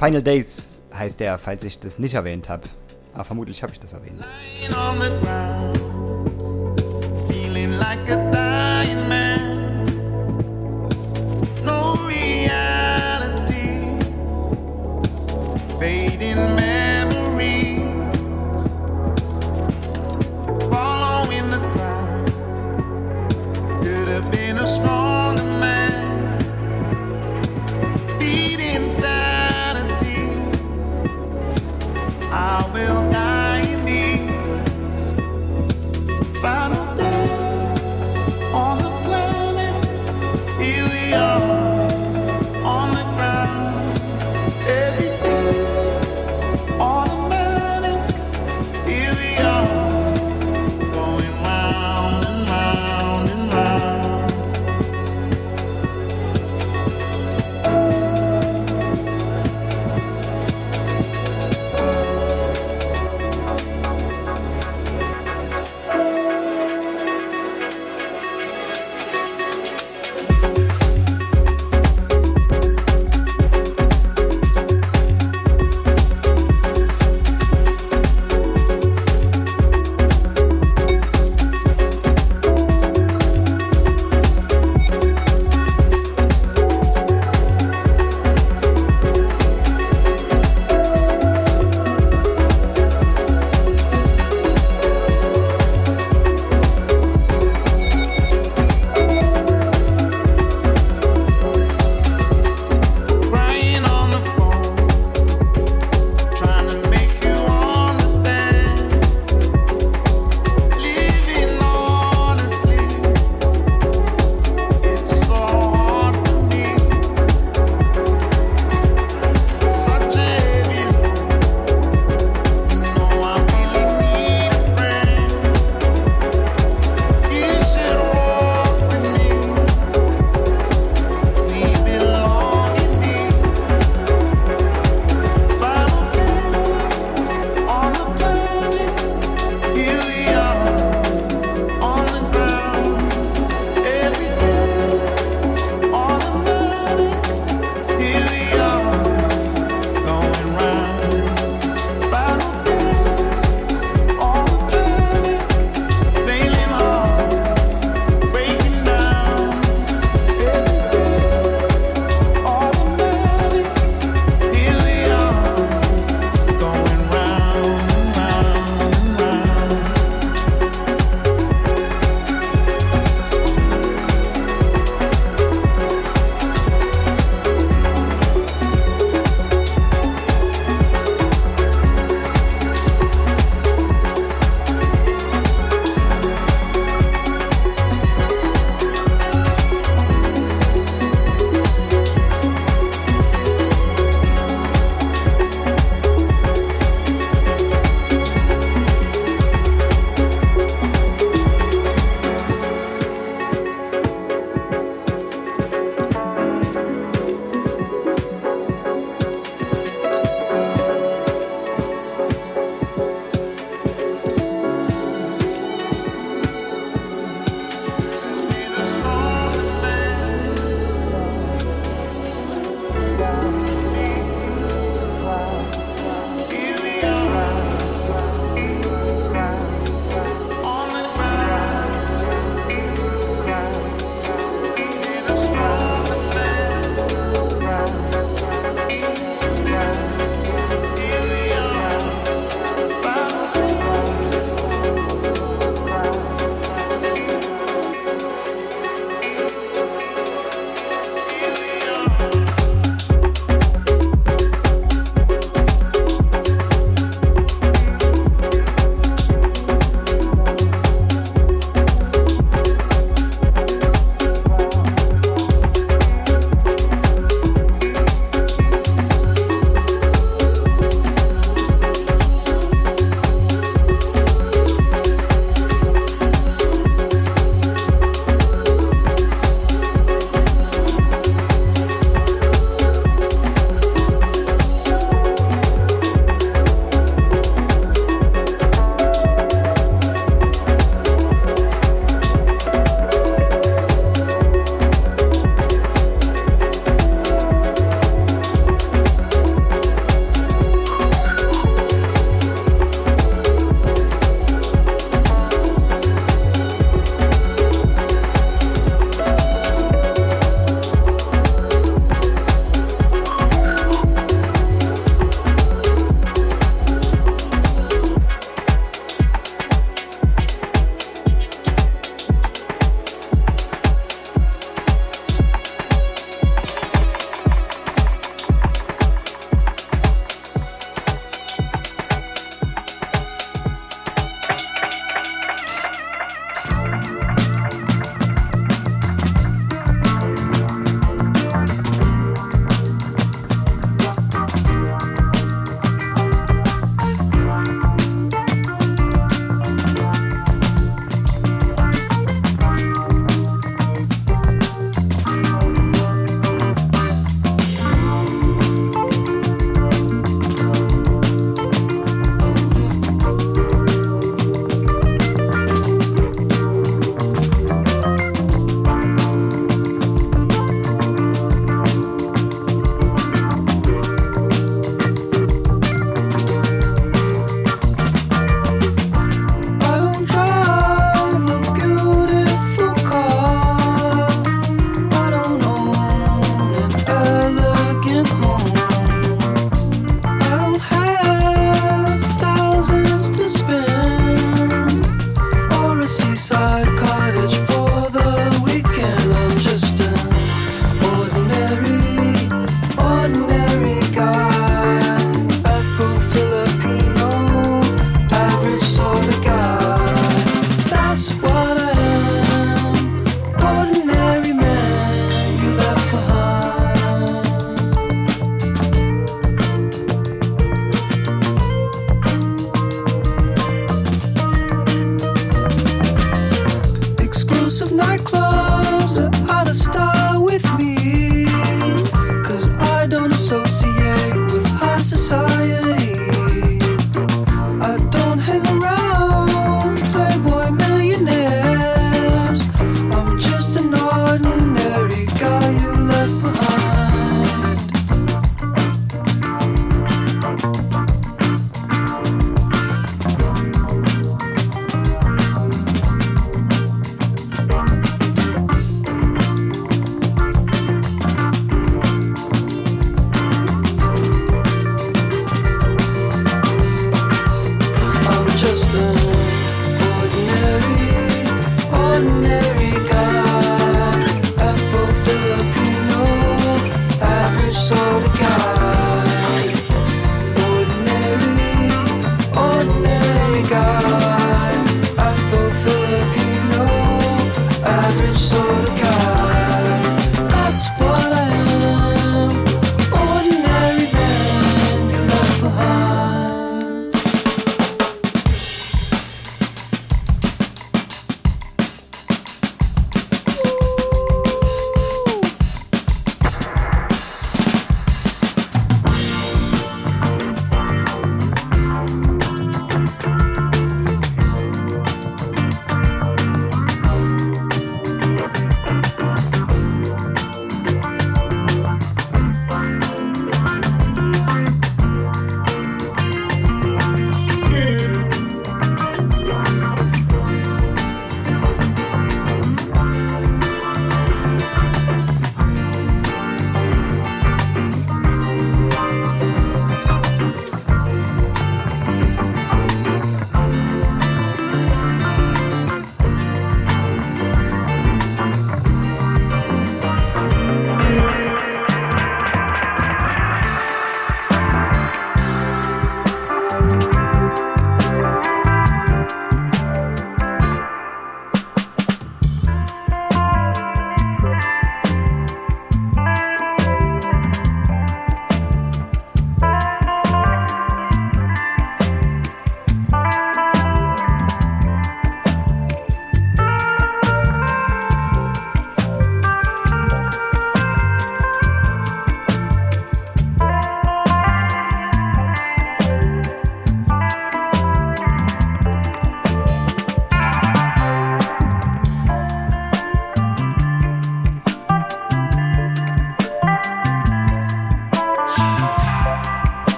Final Days heißt der, falls ich das nicht erwähnt habe. Aber vermutlich habe ich das erwähnt. on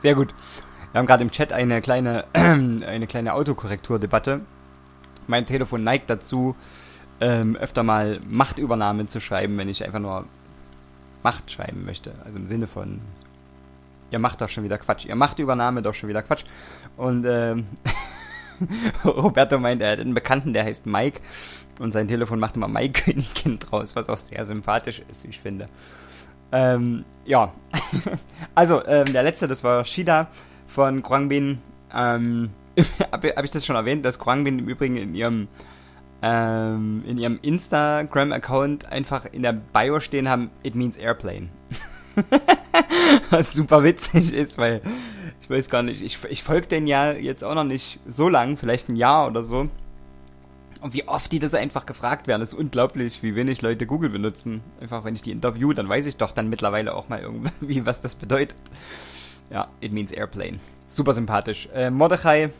Sehr gut. Wir haben gerade im Chat eine kleine, eine kleine Autokorrekturdebatte. Mein Telefon neigt dazu, ähm, öfter mal Machtübernahme zu schreiben, wenn ich einfach nur Macht schreiben möchte. Also im Sinne von, ihr macht doch schon wieder Quatsch. Ihr macht Übernahme doch schon wieder Quatsch. Und ähm, Roberto meint, er hat einen Bekannten, der heißt Mike. Und sein Telefon macht immer Mike Königin draus, was auch sehr sympathisch ist, wie ich finde. Ähm, ja. also, ähm, der letzte, das war Shida von Kwangbin. Ähm, Habe hab ich das schon erwähnt, dass Kwangbin im Übrigen in ihrem ähm, in ihrem Instagram-Account einfach in der Bio stehen haben, it means airplane. Was super witzig ist, weil ich weiß gar nicht, ich, ich folge den ja jetzt auch noch nicht so lang, vielleicht ein Jahr oder so. Und wie oft die das einfach gefragt werden, ist unglaublich, wie wenig Leute Google benutzen. Einfach, wenn ich die interview, dann weiß ich doch dann mittlerweile auch mal irgendwie, was das bedeutet. Ja, it means airplane. Super sympathisch. Äh, Mordechai,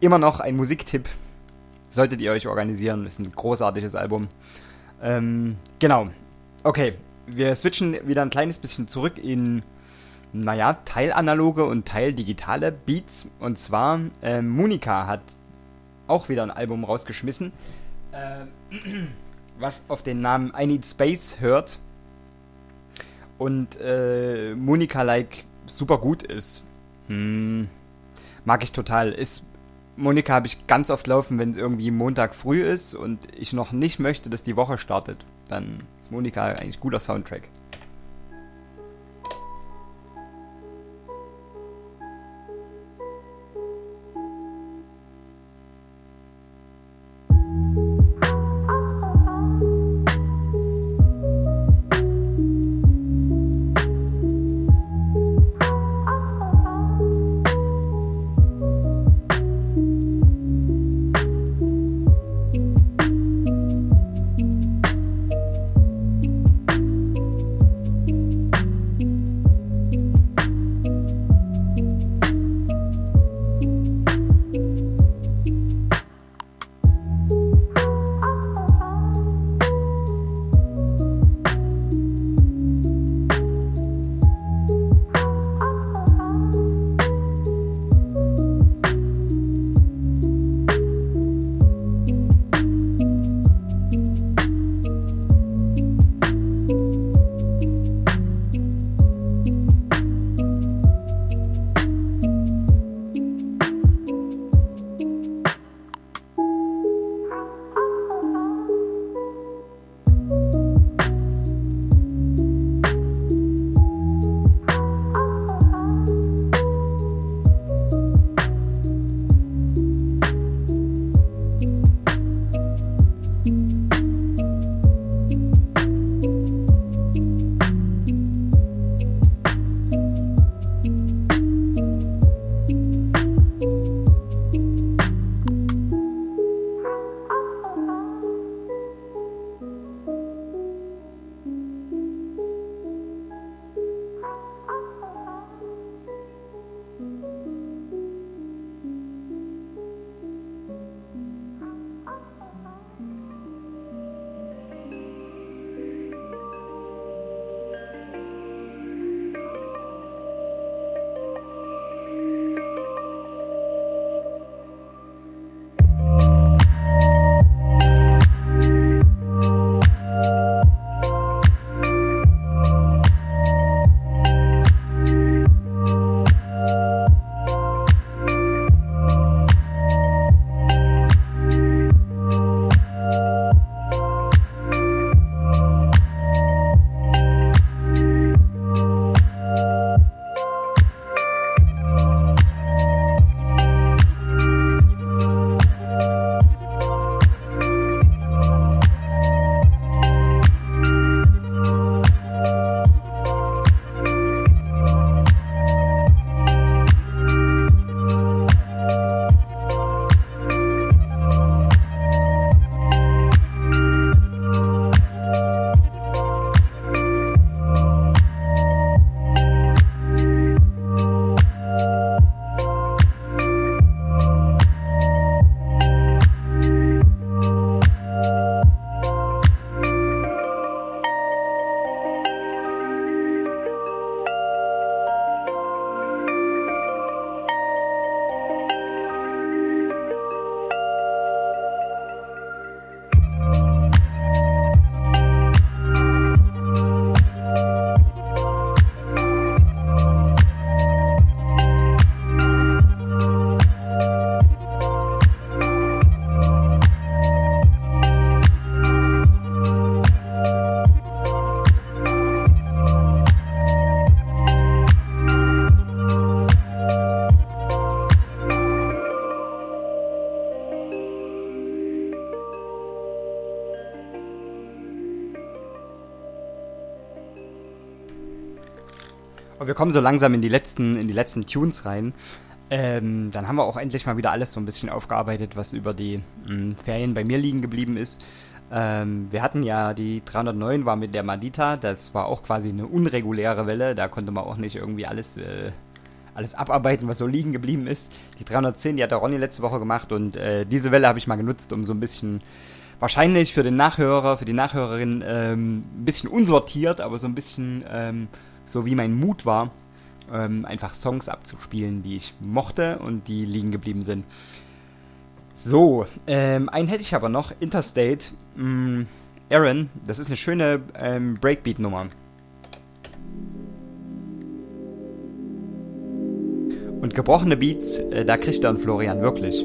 immer noch ein Musiktipp. Solltet ihr euch organisieren, ist ein großartiges Album. Ähm, genau. Okay, wir switchen wieder ein kleines bisschen zurück in, naja, teilanaloge und teildigitale Beats. Und zwar, äh, Monika hat auch wieder ein Album rausgeschmissen, äh, was auf den Namen I Need Space hört. Und äh, Monika-like super gut ist. Hm, mag ich total. Ist Monika habe ich ganz oft laufen, wenn es irgendwie Montag früh ist und ich noch nicht möchte, dass die Woche startet. Dann ist Monika eigentlich guter Soundtrack. Wir kommen so langsam in die letzten, in die letzten Tunes rein. Ähm, dann haben wir auch endlich mal wieder alles so ein bisschen aufgearbeitet, was über die mh, Ferien bei mir liegen geblieben ist. Ähm, wir hatten ja die 309 war mit der Madita, das war auch quasi eine unreguläre Welle, da konnte man auch nicht irgendwie alles, äh, alles abarbeiten, was so liegen geblieben ist. Die 310, die hat der Ronny letzte Woche gemacht und äh, diese Welle habe ich mal genutzt, um so ein bisschen wahrscheinlich für den Nachhörer, für die Nachhörerin ähm, ein bisschen unsortiert, aber so ein bisschen ähm, so wie mein Mut war, ähm, einfach Songs abzuspielen, die ich mochte und die liegen geblieben sind. So, ähm, einen hätte ich aber noch, Interstate. Mh, Aaron, das ist eine schöne ähm, Breakbeat-Nummer. Und gebrochene Beats, äh, da kriegt einen Florian wirklich.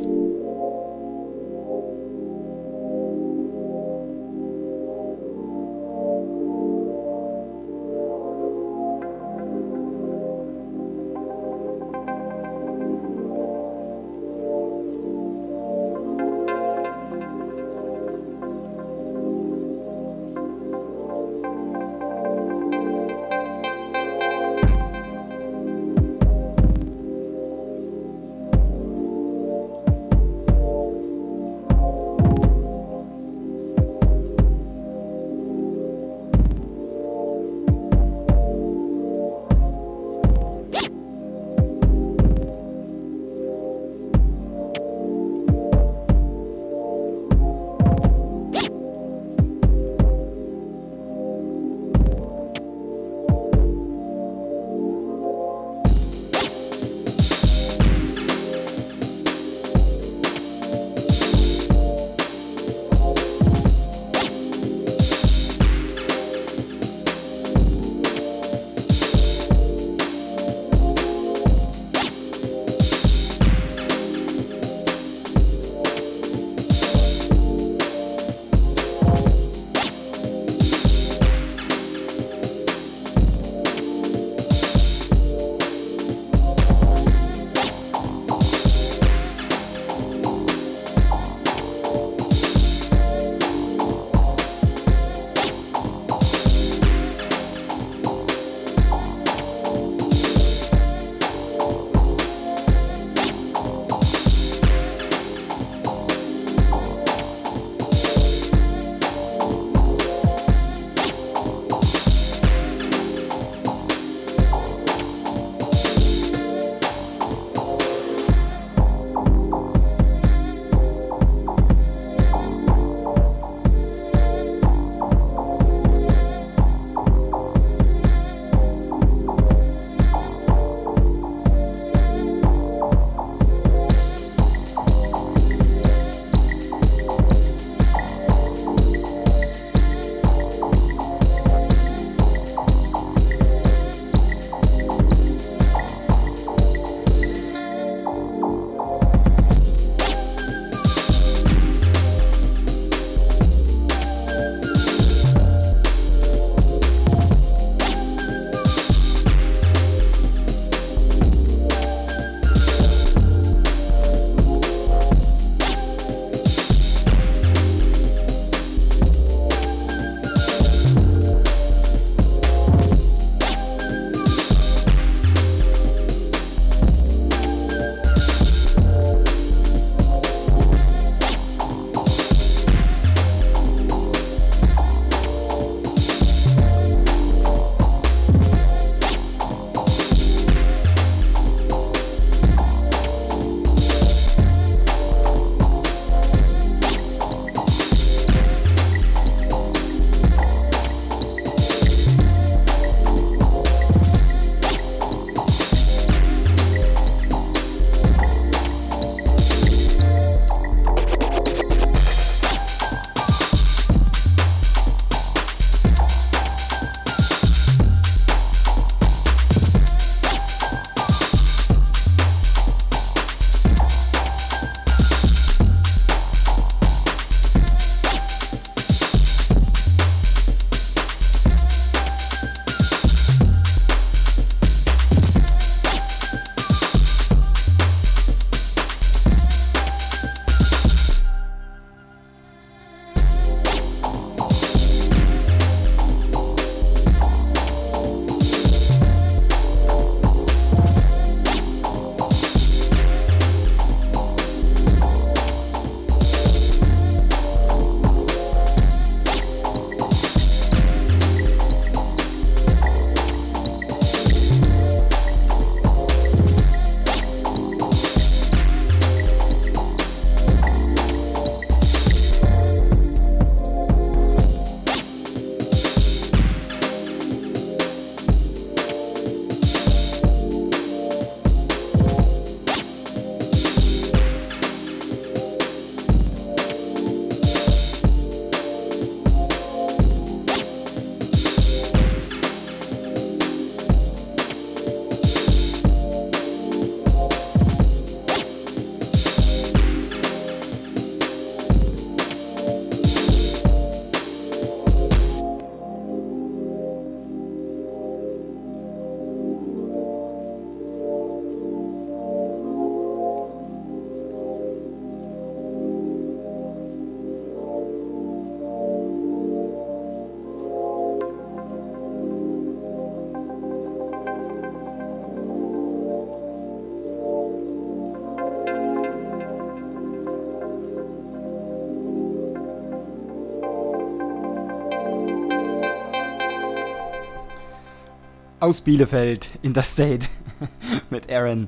Aus Bielefeld, Interstate. Mit Aaron.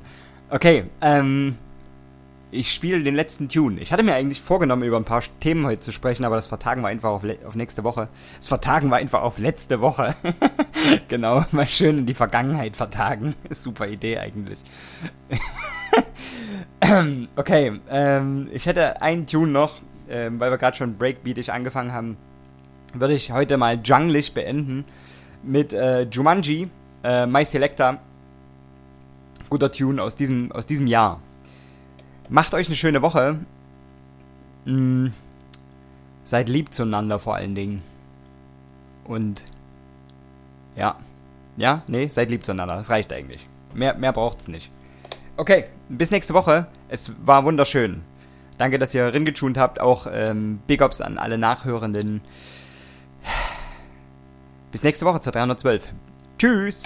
Okay, ähm. Ich spiele den letzten Tune. Ich hatte mir eigentlich vorgenommen, über ein paar Themen heute zu sprechen, aber das vertagen wir einfach auf, auf nächste Woche. Das vertagen wir einfach auf letzte Woche. genau, mal schön in die Vergangenheit vertagen. Super Idee eigentlich. okay, ähm, ich hätte einen Tune noch, ähm, weil wir gerade schon breakbeatig angefangen haben. Würde ich heute mal junglig beenden mit äh, Jumanji, äh, My Selector. Guter Tune aus diesem, aus diesem Jahr. Macht euch eine schöne Woche. Mm, seid lieb zueinander vor allen Dingen. Und ja. Ja, nee, seid lieb zueinander. Das reicht eigentlich. Mehr, mehr braucht's nicht. Okay, bis nächste Woche. Es war wunderschön. Danke, dass ihr ringetunt habt. Auch ähm, Big Ups an alle Nachhörenden. Bis nächste Woche zur 312. Tschüss.